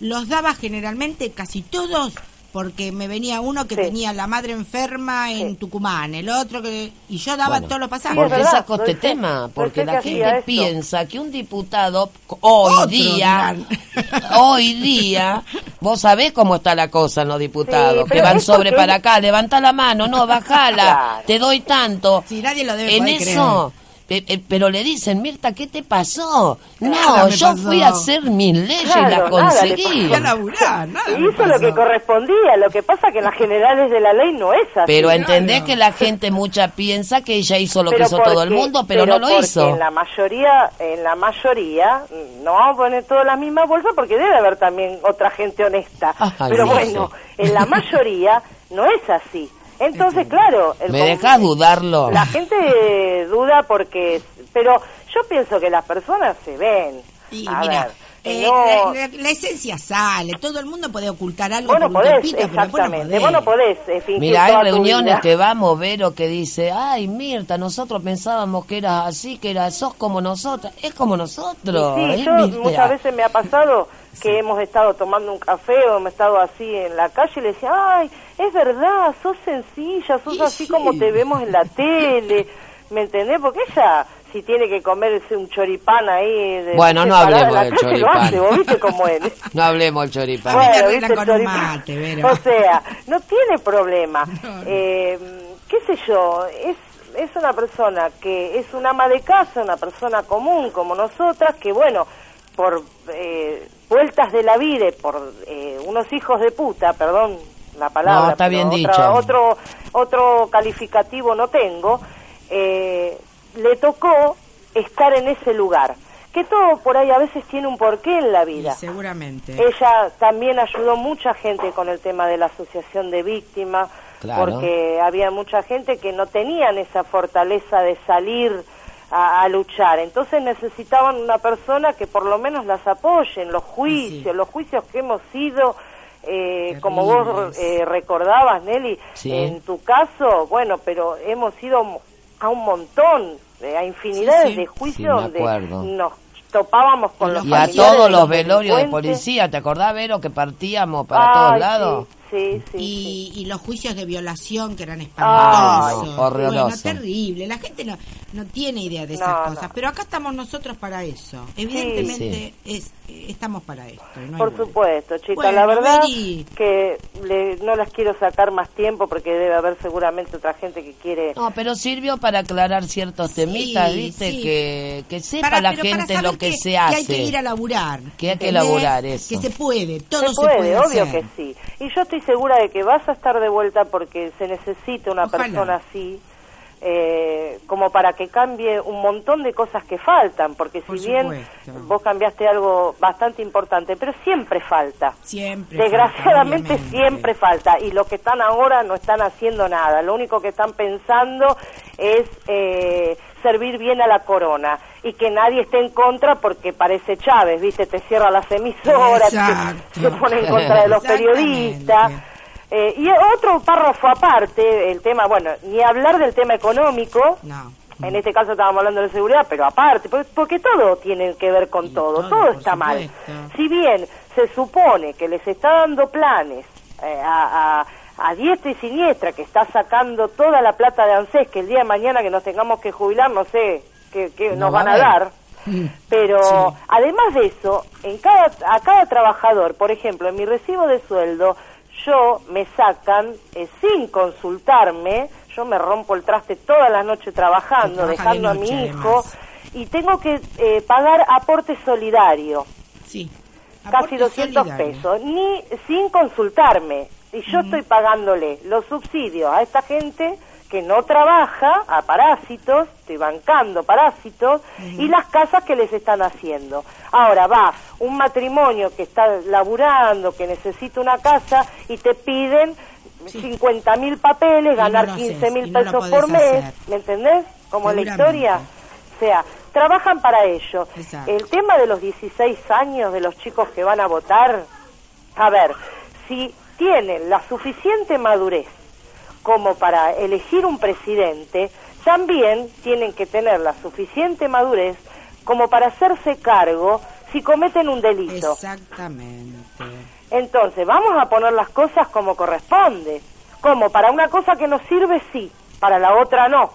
los daba generalmente casi todos porque me venía uno que tenía la madre enferma en Tucumán, el otro que... Y yo daba todos los pasajes. ¿Por qué saco este tema? Porque la gente piensa que un diputado hoy día, hoy día, vos sabés cómo está la cosa en los diputados, que van sobre para acá, levanta la mano, no, bajala, te doy tanto. Si nadie lo debe En eso... eh, eh, pero le dicen, Mirta, ¿qué te pasó? No, yo fui a hacer mis leyes y la conseguí. hizo lo que correspondía. Lo que pasa que en las generales de la ley no es así. Pero entendés que la gente mucha piensa que ella hizo lo que hizo todo el mundo, pero, no lo hizo. En la mayoría, en la mayoría, no vamos a poner todas las mismas bolsas porque debe haber también otra gente honesta. pero bueno, en la mayoría no es así. Entonces, claro... El ¿Me dejas dudarlo? La gente duda porque... Pero yo pienso que las personas se ven. Y mira, eh, la, esencia sale, todo el mundo puede ocultar algo bueno, podés, exactamente, vos no podés eh, Mira, hay reuniones que vamos, Vero, que dice, ay, Mirta, nosotros pensábamos que era así, que era, sos como nosotras, es como nosotros. sí, yo muchas veces me ha pasado que hemos estado tomando un café o hemos estado así en la calle y le decía, ay, es verdad, sos sencilla, sos así como te vemos en la tele, ¿me entendés? Porque ella, si tiene que comerse un choripán ahí... De, bueno, no hablemos del choripán. viste cómo es? no hablemos del choripán. Bueno, O sea, no tiene problema. Eh, ¿Qué sé yo? Es es una persona que es una ama de casa, una persona común como nosotras, que bueno, por eh, vueltas de la vida, por eh, unos hijos de puta, perdón la palabra, está bien otro otro calificativo no tengo, eh, le tocó estar en ese lugar. Que todo por ahí a veces tiene un porqué en la vida. seguramente. Ella también ayudó mucha gente con el tema de la asociación de víctimas, porque había mucha gente que no tenían esa fortaleza de salir a, luchar. Entonces necesitaban una persona que por lo menos las apoye en los juicios, los juicios que hemos ido, eh, como vos eh, recordabas, Nelly, en tu caso, bueno, pero hemos ido a un montón, eh, a infinidades de juicios donde nos topábamos con los Y a todos los velorios de policía, ¿te acordás, Vero, que partíamos para todos lados? Y, los juicios de violación que eran espantosos. bueno, terrible. La gente no, no tiene idea de esas cosas, pero acá estamos nosotros para eso. Evidentemente es estamos para esto. Por supuesto, chicas. la verdad que no las quiero sacar más tiempo porque debe haber seguramente otra gente que quiere... No, pero sirvió para aclarar ciertos temitas, ¿viste? Que, que sepa la gente lo que, se hace. Que hay que ir a laburar. Que hay que laburar eso. Que se puede, todo se puede, obvio que sí. Y yo estoy segura de que vas a estar de vuelta porque se necesita una persona así eh, como para que cambie un montón de cosas que faltan, porque si bien vos cambiaste algo bastante importante, pero siempre falta. Siempre. Desgraciadamente siempre falta. Y los que están ahora no están haciendo nada. Lo único que están pensando es eh, servir bien a la corona y que nadie esté en contra porque parece Chávez, ¿viste? Te cierra las emisoras, se pone en contra de los periodistas eh, y otro párrafo aparte, el tema, bueno, ni hablar del tema económico. En este caso estábamos hablando de seguridad, pero aparte, porque, todo tiene que ver con todo, todo, está mal. Si bien se supone que les está dando planes eh, a, a, diestra y siniestra, que está sacando toda la plata de ANSES, que el día de mañana que nos tengamos que jubilar, no sé qué, nos van a, dar. Mm. Pero además de eso, en cada, a cada trabajador, por ejemplo, en mi recibo de sueldo, yo me sacan eh, sin consultarme, yo me rompo el traste toda la noche trabajando, dejando a mi hijo, y tengo que eh, pagar aporte solidario. Sí. Casi 200 pesos, ni sin consultarme. Y yo estoy pagándole los subsidios a esta gente que no trabaja a parásitos, estoy bancando parásitos, y las casas que les están haciendo. Ahora va un matrimonio que está laburando, que necesita una casa, y te piden cincuenta mil papeles, ganar quince mil pesos por mes, ¿me entendés? Como la historia. O sea, trabajan para ello. El tema de los 16 años de los chicos que van a votar, a ver, si tienen la suficiente madurez como para elegir un presidente, también tienen que tener la suficiente madurez como para hacerse cargo si cometen un delito. Exactamente. Entonces, vamos a poner las cosas como corresponde. Como para una cosa que nos sirve, sí, para la otra no.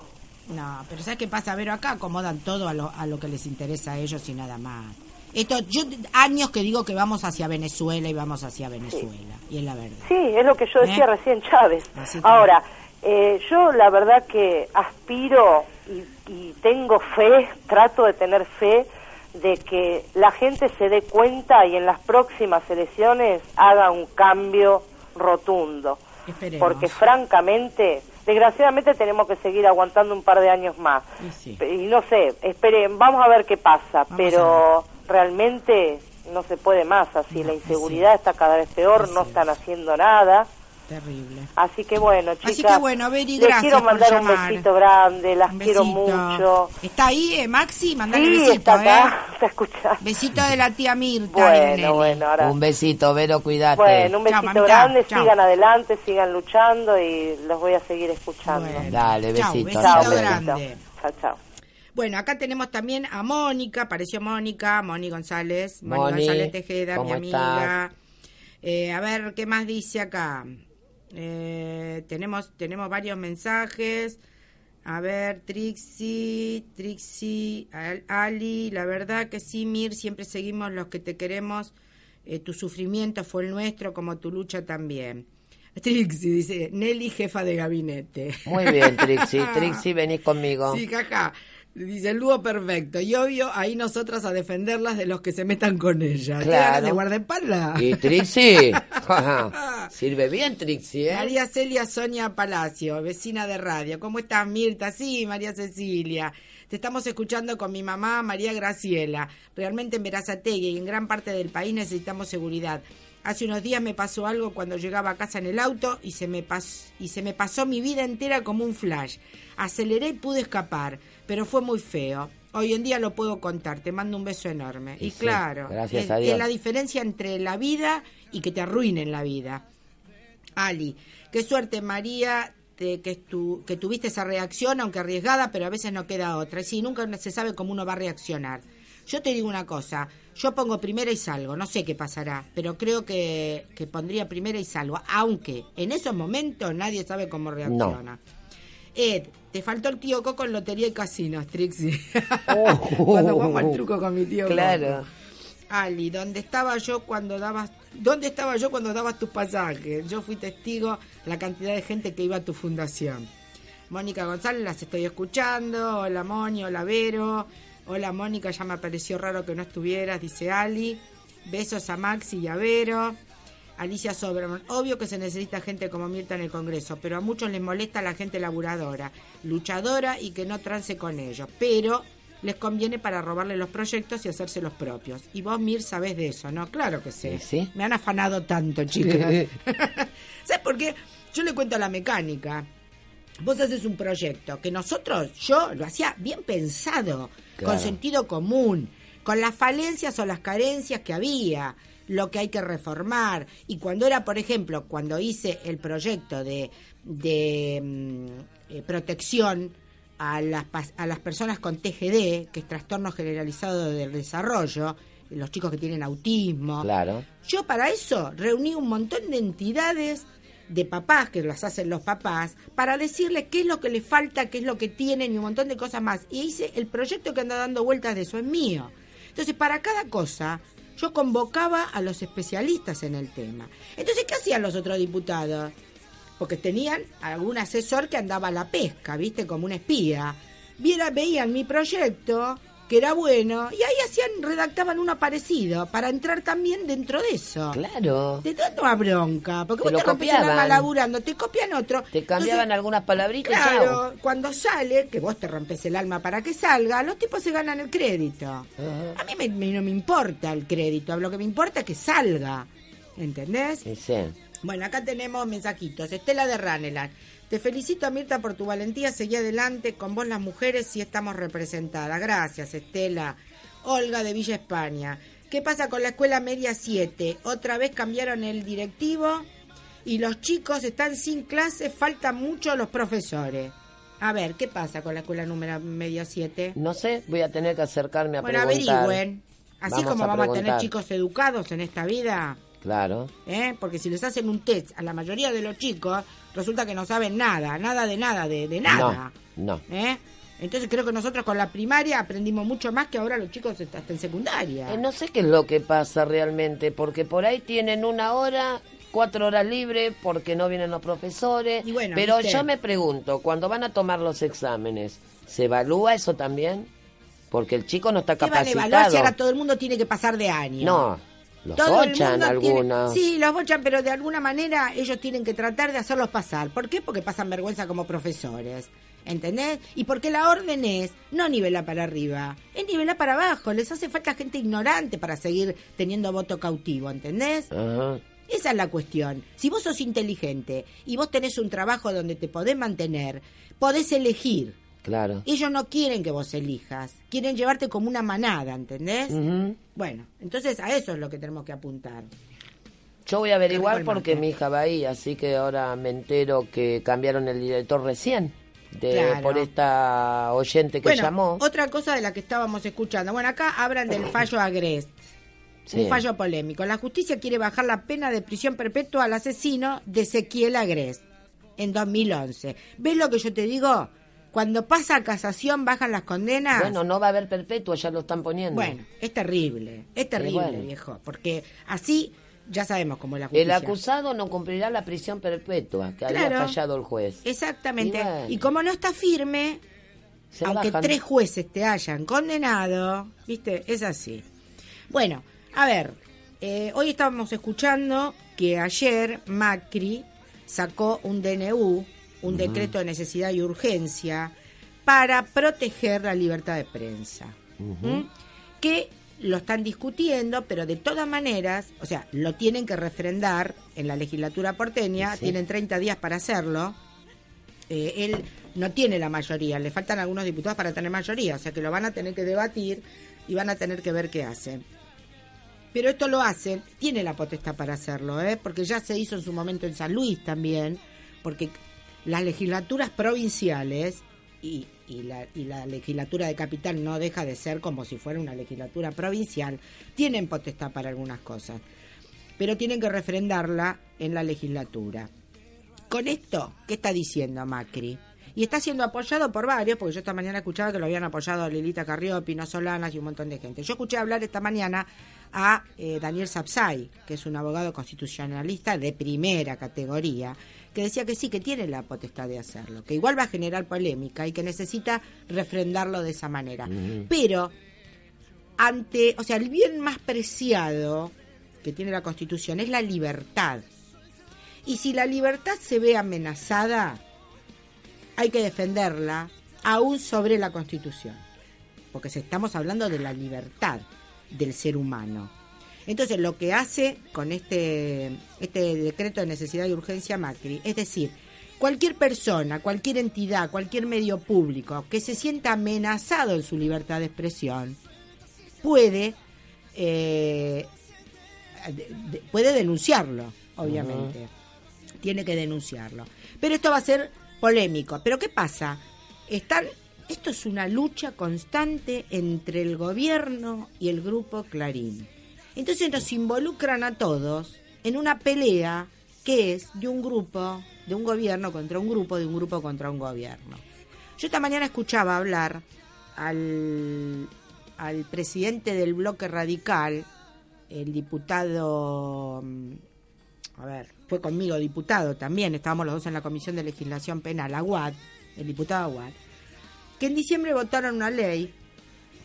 No, pero ¿sabes qué pasa? Ver, acá acomodan todo a lo, a lo que les interesa a ellos y nada más. Esto, yo años que digo que vamos hacia Venezuela y vamos hacia Venezuela, y es la verdad. Sí, es lo que yo decía ¿Eh? recién Chávez. Ahora, Eh, yo la verdad que aspiro y, y tengo fe, trato de tener fe de que la gente se dé cuenta y en las próximas elecciones haga un cambio rotundo. Porque francamente, desgraciadamente tenemos que seguir aguantando un par de años más. Y, no sé, esperen, vamos a ver qué pasa, pero realmente no se puede más así, la inseguridad está cada vez peor, no están haciendo nada. Terrible. Así que bueno, chicas. Así que bueno, Beri, gracias Les quiero mandar un besito grande, las quiero mucho. ¿Está ahí, eh, Maxi? Mandale sí, besito, está acá, eh. está Besito de la tía Mirta. Bueno, bueno, ahora. Un besito, Vero, cuídate. Bueno, un besito grande, sigan adelante, sigan luchando y los voy a seguir escuchando. Dale, besito. Chau, besito grande. Chao, chao. Bueno, acá tenemos también a Mónica, apareció Mónica, Moni González, Moni, González Tejeda, mi amiga. Eh, a ver, ¿qué más dice acá? Eh, tenemos, tenemos varios mensajes. A ver, Trixie, Trixie, Ali, la verdad que sí, Mir, siempre seguimos los que te queremos. Eh, tu sufrimiento fue el nuestro, como tu lucha también. Trixie dice, Nelly, jefa de gabinete. Muy bien, Trixie. Trixie, venís conmigo. Sí, jaja. Dice el dúo perfecto. Y obvio, ahí nosotras a defenderlas de los que se metan con ella. Claro. de guardaespaldas. Y Trixie. Sirve bien, Trixie, ¿eh? María Celia Sonia Palacio, vecina de radio. ¿Cómo estás, Mirta? Sí, María Cecilia. Te estamos escuchando con mi mamá, María Graciela. Realmente en Verazategui y en gran parte del país necesitamos seguridad. Hace unos días me pasó algo cuando llegaba a casa en el auto y se me, y se me pasó mi vida entera como un flash. Aceleré y pude escapar pero fue muy feo. Hoy en día lo puedo contar, te mando un beso enorme. Y, claro, es, la diferencia entre la vida y que te arruinen la vida. Ali, qué suerte María de que, tu, que tuviste esa reacción, aunque arriesgada, pero a veces no queda otra. Y sí, nunca se sabe cómo uno va a reaccionar. Yo te digo una cosa, yo pongo primera y salgo, no sé qué pasará, pero creo que, que pondría primera y salgo, aunque en esos momentos nadie sabe cómo reacciona. Ed, te faltó el tío Coco en Lotería y Casinos, Trixie. Oh. cuando jugamos al truco con mi tío Claro. Ali, ¿dónde estaba yo cuando dabas ¿Dónde estaba yo cuando dabas tus pasajes? Yo fui testigo de la cantidad de gente que iba a tu fundación. Mónica González, las estoy escuchando. Hola Moni, hola Vero. Hola Mónica, ya me pareció raro que no estuvieras, dice Ali. Besos a Maxi y a Vero. Alicia Soberman, obvio que se necesita gente como Mirta en el Congreso, pero a muchos les molesta la gente laburadora, luchadora y que no trance con ellos, pero les conviene para robarle los proyectos y hacerse los propios. Y vos, Mir, sabés de eso, ¿no? Claro que sé. ¿Sí? Me han afanado tanto, chicas. ¿Sabes por qué? Yo le cuento la mecánica. Vos haces un proyecto que nosotros, yo lo hacía bien pensado, con sentido común, con las falencias o las carencias que había lo que hay que reformar. Y cuando era, por ejemplo, cuando hice el proyecto de, de mm, eh, protección a las, a las personas con TGD, que es trastorno generalizado del desarrollo, los chicos que tienen autismo. Claro. Yo para eso reuní un montón de entidades de papás, que las hacen los papás, para decirles qué es lo que les falta, qué es lo que tienen y un montón de cosas más. Y hice el proyecto que anda dando vueltas de eso, es mío. Entonces, para cada cosa, yo convocaba a los especialistas en el tema. Entonces, ¿qué hacían los otros diputados? Porque tenían algún asesor que andaba a la pesca, ¿viste? Como un espía. Viera, veían mi proyecto, que era bueno, y ahí hacían, redactaban uno parecido, para entrar también dentro de eso. Claro. Te da una bronca, porque vos te rompes el alma laburando, te copian otro. Te cambiaban algunas palabritas Claro, cuando sale, que vos te rompes el alma para que salga, los tipos se ganan el crédito. A mí no me importa el crédito, lo que me importa es que salga. ¿Entendés? Sí, sí. Bueno, acá tenemos mensajitos. Estela de Raneland. Te felicito, Mirta, por tu valentía. Seguí adelante. Con vos las mujeres sí estamos representadas. Gracias, Estela. Olga de Villa España. ¿Qué pasa con la escuela media 7? Otra vez cambiaron el directivo y los chicos están sin clase. Faltan mucho los profesores. A ver, ¿qué pasa con la escuela número media 7? No sé, voy a tener que acercarme a bueno, preguntar. averigüen. Así como vamos a tener chicos educados en esta vida. Claro. ¿Eh? Porque si les hacen un test a la mayoría de los chicos, resulta que no saben nada, nada de nada, de, de nada. No, ¿Eh? Entonces creo que nosotros con la primaria aprendimos mucho más que ahora los chicos hasta en secundaria. Eh, no sé qué es lo que pasa realmente, porque por ahí tienen una hora, cuatro horas libres porque no vienen los profesores. pero yo me pregunto, cuando van a tomar los exámenes, ¿se evalúa eso también? Porque el chico no está capacitado. Van a evaluar si ahora todo el mundo tiene que pasar de año. No, los bochan algunos. sí, los bochan, pero de alguna manera ellos tienen que tratar de hacerlos pasar. ¿Por qué? Porque pasan vergüenza como profesores. ¿Entendés? Y porque la orden es no nivela para arriba, es nivela para abajo. Les hace falta gente ignorante para seguir teniendo voto cautivo, ¿entendés? Esa es la cuestión. Si vos sos inteligente y vos tenés un trabajo donde te podés mantener, podés elegir. Claro. Ellos no quieren que vos elijas, quieren llevarte como una manada, ¿entendés? Bueno, entonces a eso es lo que tenemos que apuntar. Yo voy a averiguar porque mi hija va ahí, así que ahora me entero que cambiaron el director recién. De, por esta oyente que llamó. Otra cosa de la que estábamos escuchando. Bueno, acá hablan del fallo Agrest. Un fallo polémico. La justicia quiere bajar la pena de prisión perpetua al asesino de Ezequiel Agrest en 2011. ¿Ves lo que yo te digo? Cuando pasa a casación bajan las condenas. Bueno, no va a haber perpetua, ya lo están poniendo. Bueno, es terrible, es terrible, viejo, porque así ya sabemos cómo es la justicia. El acusado no cumplirá la prisión perpetua que había fallado el juez. Exactamente. Y, como no está firme, aunque tres jueces te hayan condenado, ¿viste? Es así. Bueno, a ver, eh, hoy estábamos escuchando que ayer Macri sacó un DNU un decreto de necesidad y urgencia para proteger la libertad de prensa. Que lo están discutiendo, pero de todas maneras, o sea, lo tienen que refrendar en la legislatura porteña, tienen 30 días para hacerlo. Eh, él no tiene la mayoría, le faltan algunos diputados para tener mayoría, o sea que lo van a tener que debatir y van a tener que ver qué hacen. Pero esto lo hacen, tiene la potestad para hacerlo, ¿eh? porque ya se hizo en su momento en San Luis también, porque las legislaturas provinciales y, la, y, la, legislatura de capital no deja de ser como si fuera una legislatura provincial, tienen potestad para algunas cosas, pero tienen que refrendarla en la legislatura. Con esto, ¿qué está diciendo Macri? Y está siendo apoyado por varios, porque yo esta mañana escuchaba que lo habían apoyado Lilita Carrió, Pino Solanas y un montón de gente. Yo escuché hablar esta mañana a eh, Daniel Sapsay, que es un abogado constitucionalista de primera categoría, que decía que sí, que tiene la potestad de hacerlo, que igual va a generar polémica y que necesita refrendarlo de esa manera. Pero ante, o sea, el bien más preciado que tiene la Constitución es la libertad. Y si la libertad se ve amenazada, hay que defenderla aún sobre la Constitución, porque estamos hablando de la libertad del ser humano. Entonces, lo que hace con este, este decreto de necesidad y urgencia Macri, es decir, cualquier persona, cualquier entidad, cualquier medio público que se sienta amenazado en su libertad de expresión, puede, eh, puede denunciarlo, obviamente. Tiene que denunciarlo. Pero esto va a ser polémico. ¿Pero qué pasa? Están, esto es una lucha constante entre el gobierno y el grupo Clarín. Entonces nos involucran a todos en una pelea que es de un grupo, de un gobierno contra un grupo, de un grupo contra un gobierno. Yo esta mañana escuchaba hablar al, al presidente del bloque radical, el diputado, mm, a ver, fue conmigo diputado también, estábamos los dos en la Comisión de Legislación Penal, Aguad, el diputado Aguad, que en diciembre votaron una ley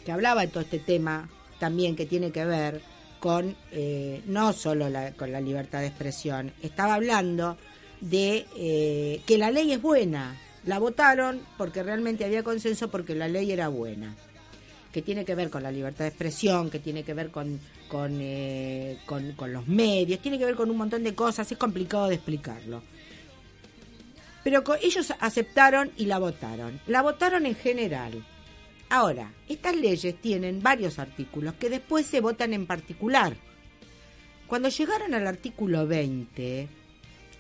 que hablaba de todo este tema también que tiene que ver con eh, no solo con la libertad de expresión, estaba hablando de eh, que la ley es buena. La votaron porque realmente había consenso porque la ley era buena, que tiene que ver con la libertad de expresión, que tiene que ver con, con, eh, con los medios, tiene que ver con un montón de cosas, es complicado de explicarlo. Pero ellos aceptaron y la votaron. La votaron en general Ahora, estas leyes tienen varios artículos que después se votan en particular. Cuando llegaron al artículo 20,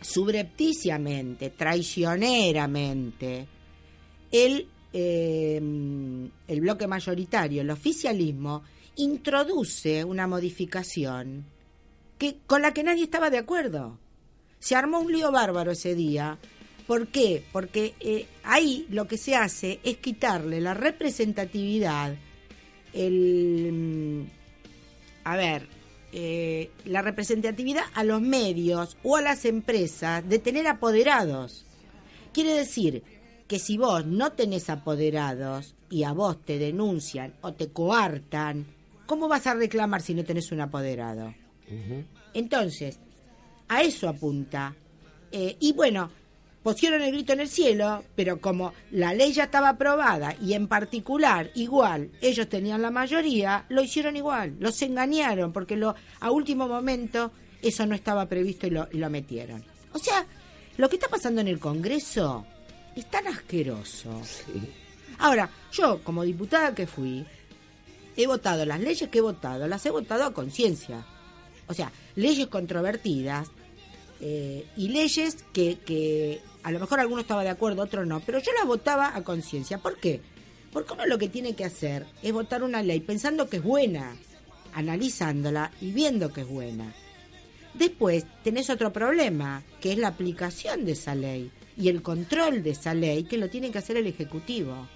subrepticiamente, traicioneramente, el, em, el bloque mayoritario, el oficialismo, introduce una modificación que, con la que nadie estaba de acuerdo. Se armó un lío bárbaro ese día ¿Por qué? Porque eh, ahí lo que se hace es quitarle la representatividad, el, mm, a ver, eh, la representatividad a los medios o a las empresas de tener apoderados. Quiere decir que si vos no tenés apoderados y a vos te denuncian o te coartan, ¿cómo vas a reclamar si no tenés un apoderado? Entonces, a eso apunta. Eh, y bueno, pusieron el grito en el cielo, pero como la ley ya estaba aprobada y en particular igual ellos tenían la mayoría, lo hicieron igual, los engañaron porque lo, a último momento eso no estaba previsto y lo, lo metieron. O sea, lo que está pasando en el Congreso es tan asqueroso. Ahora, yo como diputada que fui, he votado las leyes que he votado, las he votado a conciencia. O sea, leyes controvertidas eh, y leyes que, que a lo mejor alguno estaba de acuerdo, otro no, pero yo las votaba a conciencia. ¿Por qué? Porque uno lo que tiene que hacer es votar una ley pensando que es buena, analizándola y viendo que es buena. Después tenés otro problema, que es la aplicación de esa ley y el control de esa ley, que lo tiene que hacer el Ejecutivo.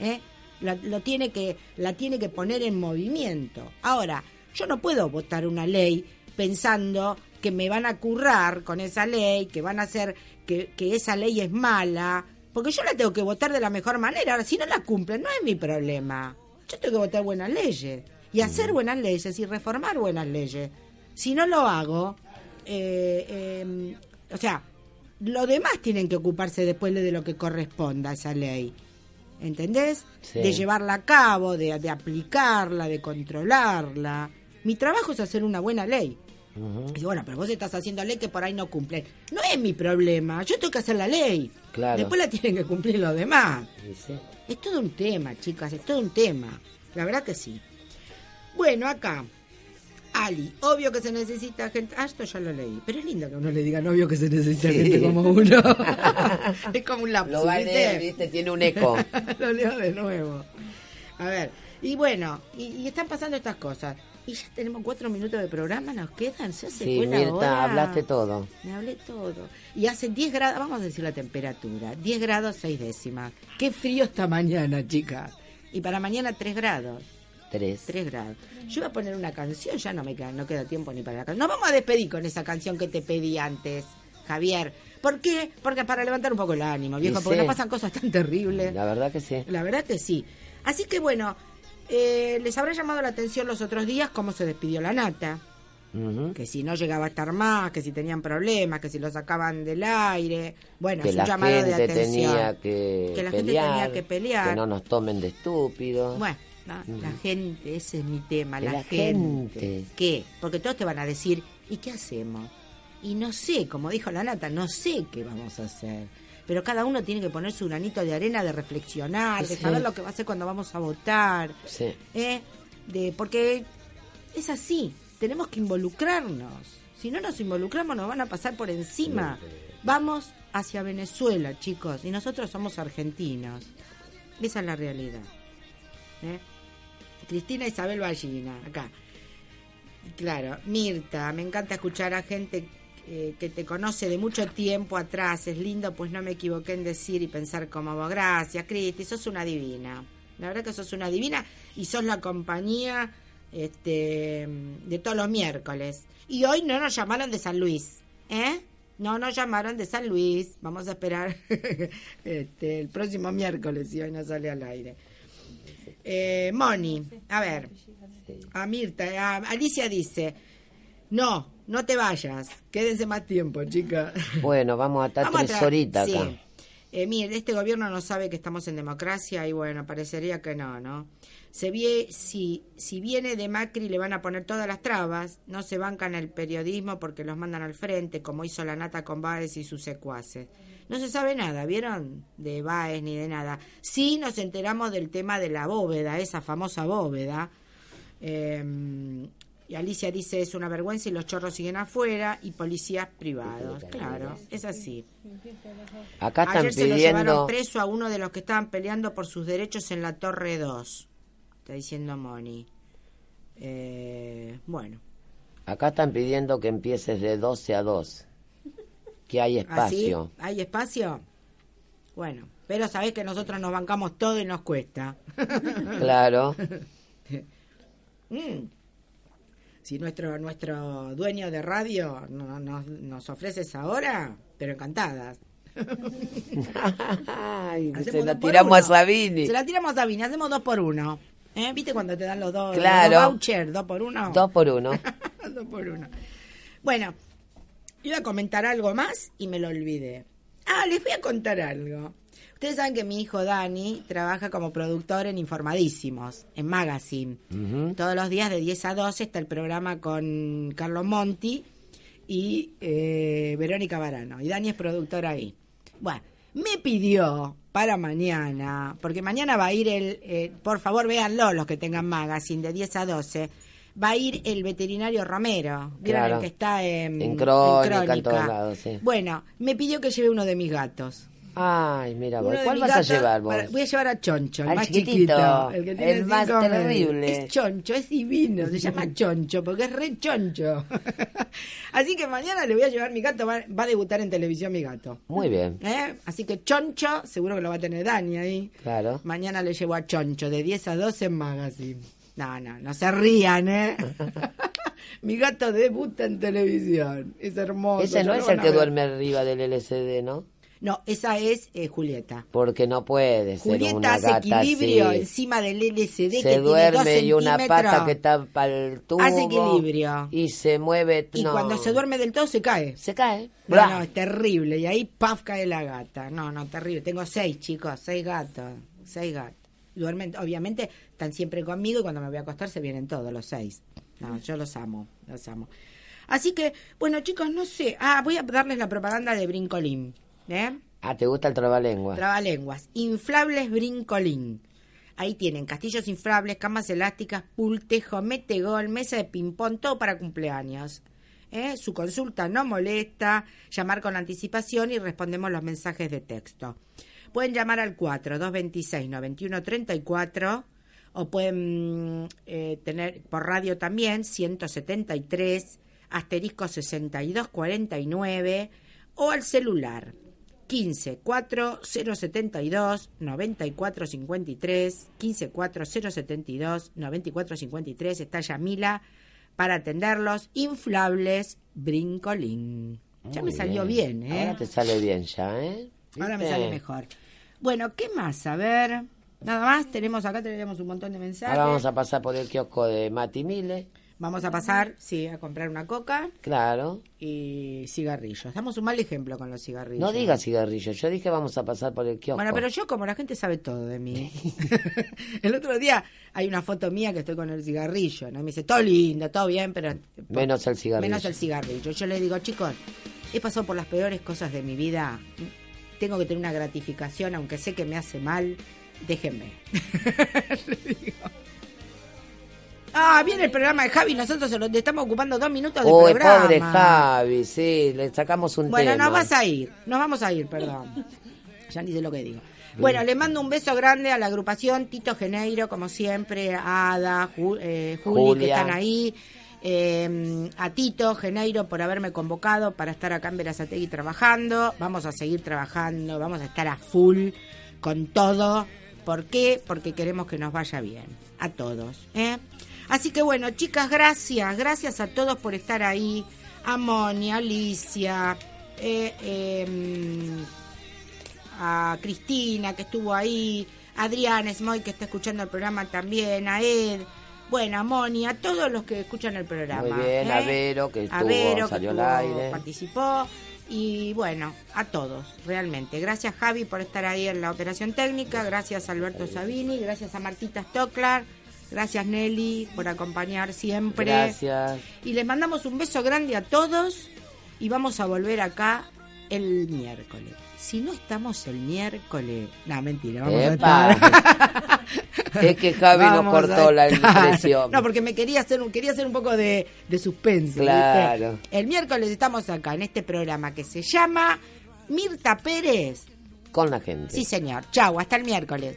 ¿eh? lo tiene que, la tiene que poner en movimiento. Ahora, yo no puedo votar una ley pensando que me van a currar con esa ley, que van a hacer que, esa ley es mala, porque yo la tengo que votar de la mejor manera. Ahora, si no la cumplen, no es mi problema. Yo tengo que votar buenas leyes y hacer buenas leyes y reformar buenas leyes. Si no lo hago, eh, em, o sea, los demás tienen que ocuparse después de lo que corresponda a esa ley. ¿Entendés? De llevarla a cabo, de, de aplicarla, de controlarla. Mi trabajo es hacer una buena ley. Y bueno, pero vos estás haciendo ley que por ahí no cumple. No es mi problema, yo tengo que hacer la ley. Claro. Después la tienen que cumplir los demás. Es todo un tema, chicas, es todo un tema. La verdad que sí. Bueno, acá, Ali, obvio que se necesita gente. Ah, esto ya lo leí. Pero es lindo que uno le diga obvio que se necesita gente como uno. es como un lapso. Lo va a leer, ¿viste? Tiene un eco. lo leo de nuevo. A ver, y bueno, y están pasando estas cosas. Y ya tenemos cuatro minutos de programa, nos quedan, se hace sí, Mirta, hablaste todo. Me hablé todo. Y hace 10 grados, vamos a decir la temperatura, 10 grados 6 décimas. Qué frío esta mañana, chicas. Y para mañana 3 grados. 3. 3 grados. Yo iba a poner una canción, ya no me queda, no queda tiempo ni para la canción. Nos vamos a despedir con esa canción que te pedí antes, Javier. ¿Por qué? Porque para levantar un poco el ánimo, viejo, porque nos pasan cosas tan terribles. La verdad que sí. La verdad que sí. Así que bueno, eh, les habrá llamado la atención los otros días cómo se despidió la nata. Que si no llegaba a estar más, que si tenían problemas, que si lo sacaban del aire. Bueno, es un llamado de atención. Tenía que, que la gente tenía que pelear. Que no nos tomen de estúpidos. Bueno, la gente, ese es mi tema, la, gente. gente. ¿Qué? Porque todos te van a decir, ¿y qué hacemos? Y no sé, como dijo la nata, no sé qué vamos a hacer pero cada uno tiene que poner su granito de arena de reflexionar, de saber lo que va a hacer cuando vamos a votar. ¿eh? De, porque es así, tenemos que involucrarnos. Si no nos involucramos nos van a pasar por encima. Vamos hacia Venezuela, chicos, y nosotros somos argentinos. Esa es la realidad. ¿eh? Cristina Isabel Ballina, acá. Claro, Mirta, me encanta escuchar a gente eh, que te conoce de mucho tiempo atrás, es lindo, pues no me equivoqué en decir y pensar como vos. Gracias, Cristi, sos una divina. La verdad que sos una divina y sos la compañía este, de todos los miércoles. Y hoy no nos llamaron de San Luis, ¿eh? No nos llamaron de San Luis. Vamos a esperar este, el próximo miércoles si hoy no sale al aire. Eh, Moni, a ver, a Mirta, Alicia dice, no, no te vayas, quédense más tiempo, chica. Bueno, vamos a estar tres horitas acá. Sí. Eh, mire, este gobierno no sabe que estamos en democracia y bueno, parecería que no, ¿no? Se vie, si, si viene de Macri le van a poner todas las trabas, no se bancan el periodismo porque los mandan al frente, como hizo la nata con Báez y sus secuaces. No se sabe nada, ¿vieron? De Báez ni de nada. Sí nos enteramos del tema de la bóveda, esa famosa bóveda. Eh, y Alicia dice es una vergüenza y los chorros siguen afuera y policías privados. Claro, es así. Acá están Ayer se lo llevaron preso a uno de los que estaban peleando por sus derechos en la Torre 2. Está diciendo Moni. Eh, bueno. Acá están pidiendo que empieces de 12 a 2. Que hay espacio. ¿Hay espacio? Bueno, pero sabés que nosotros nos bancamos todo y nos cuesta. Claro. Mm. Si nuestro nuestro dueño de radio nos ofrece esa hora, pero encantadas. se la tiramos a Sabini. Se la tiramos a Sabini, hacemos dos por uno. ¿Eh? ¿Viste cuando te dan los dos, claro. vouchers? ¿Dos por uno? Dos por uno. dos por uno. Bueno, iba a comentar algo más y me lo olvidé. Ah, les voy a contar algo. Ustedes saben que mi hijo Dani trabaja como productor en Informadísimos, en Magazine. Todos los días de 10 a 12 está el programa con Carlos Monti y eh, Verónica Barano. Y Dani es productor ahí. Bueno, me pidió para mañana, porque mañana va a ir el, eh, por favor véanlo los que tengan magazine de 10 a 12, va a ir el veterinario Romero, claro. el que está en, en Crónica, en, todos lados, sí. Bueno, me pidió que lleve uno de mis gatos. Ay, mira ¿cuál vas a llevar vos? voy a llevar a Choncho, el más chiquito, el, que tiene más terrible. Es Choncho, es divino, se llama Choncho, porque es re Choncho. Así que mañana le voy a llevar mi gato, va, a debutar en televisión mi gato. Muy bien. ¿Eh? Así que Choncho, seguro que lo va a tener Dani ahí. Claro. Mañana le llevo a Choncho, de 10 a 12 en Magazine. No, no, no se rían, ¿eh? mi gato debuta en televisión, es hermoso. Ese no es el que duerme arriba del LCD, ¿no? No, esa es eh, Julieta. Porque no puede ser Julieta una hace equilibrio encima del LCD se duerme y una pata que tapa el tubo. Hace equilibrio. Y se mueve. Y cuando se duerme del todo se cae. Se cae. No, no, es terrible. Y ahí, paf, cae la gata. No, no, terrible. Tengo seis, chicos, seis gatos. Seis gatos. Duermen, obviamente, están siempre conmigo y cuando me voy a acostar se vienen todos los seis. No, yo los amo, los amo. Así que, bueno, chicos, no sé. Ah, voy a darles la propaganda de Brincolín. ¿Eh? Ah, ¿te gusta el trabalenguas? Trabalenguas. Inflables Brincolín. Ahí tienen castillos inflables, camas elásticas, pultejo, metegol, mesa de ping-pong, todo para cumpleaños. ¿Eh? Su consulta no molesta, llamar con anticipación y respondemos los mensajes de texto. Pueden llamar al 4-226-9134 o pueden eh, tener por radio también 173 asterisco 6249 o al celular 15 4 072 94 53 15 4 072 94 53 está Yamila para atenderlos. Inflables brincolín. Ya me salió bien. ¿eh? ahora te sale bien ya ¿eh? ahora me sale mejor. Bueno qué más a ver nada más tenemos acá tenemos un montón de mensajes. Ahora vamos a pasar por el kiosco de Mati Mile Vamos a pasar, sí, a comprar una coca. Claro. Y cigarrillos. Damos un mal ejemplo con los cigarrillos. No diga cigarrillos, yo dije vamos a pasar por el kiosco. Bueno, pero yo como la gente sabe todo de mí. el otro día hay una foto mía que estoy con el cigarrillo, ¿no? Y me dice, todo lindo, todo bien, pero... Menos el cigarrillo. Menos el cigarrillo. Yo le digo, chicos, he pasado por las peores cosas de mi vida. Tengo que tener una gratificación, aunque sé que me hace mal. Déjenme. le digo. Ah, viene el programa de Javi, nosotros se lo estamos ocupando dos minutos de Uy, programa. pobre Javi, sí, le sacamos un bueno, nos vas a ir, nos vamos a ir, perdón. Ya ni sé lo que digo. Bueno, le mando un beso grande a la agrupación Tito Geneiro, como siempre, a Ada, eh, Juli, que están ahí. Eh, a Tito Geneiro por haberme convocado para estar acá en Verazategui trabajando. Vamos a seguir trabajando, vamos a estar a full con todo. ¿Por qué? Porque queremos que nos vaya bien. A todos. ¿eh? Así que bueno, chicas, gracias, gracias a todos por estar ahí. A Moni, a Alicia, eh, em, a Cristina que estuvo ahí, a Adrián Smoy que está escuchando el programa también, a Ed. Bueno, a Moni, a todos los que escuchan el programa. Muy bien, a ¿eh? Vero que estuvo, salió al aire. participó. Y bueno, a todos, realmente. Gracias Javi por estar ahí en la operación técnica, gracias Alberto Sabini, gracias a Martita Stocklar Gracias Nelly por acompañar siempre. Gracias. Y les mandamos un beso grande a todos y vamos a volver acá el miércoles. Si no estamos el miércoles, no, mentira, vamos a estar. es que Javi nos cortó la impresión. No, porque me quería hacer un, quería hacer un poco de, de suspense. Claro. El miércoles estamos acá en este programa que se llama Mirta Pérez. Con la gente. Sí, señor. Chau, hasta el miércoles.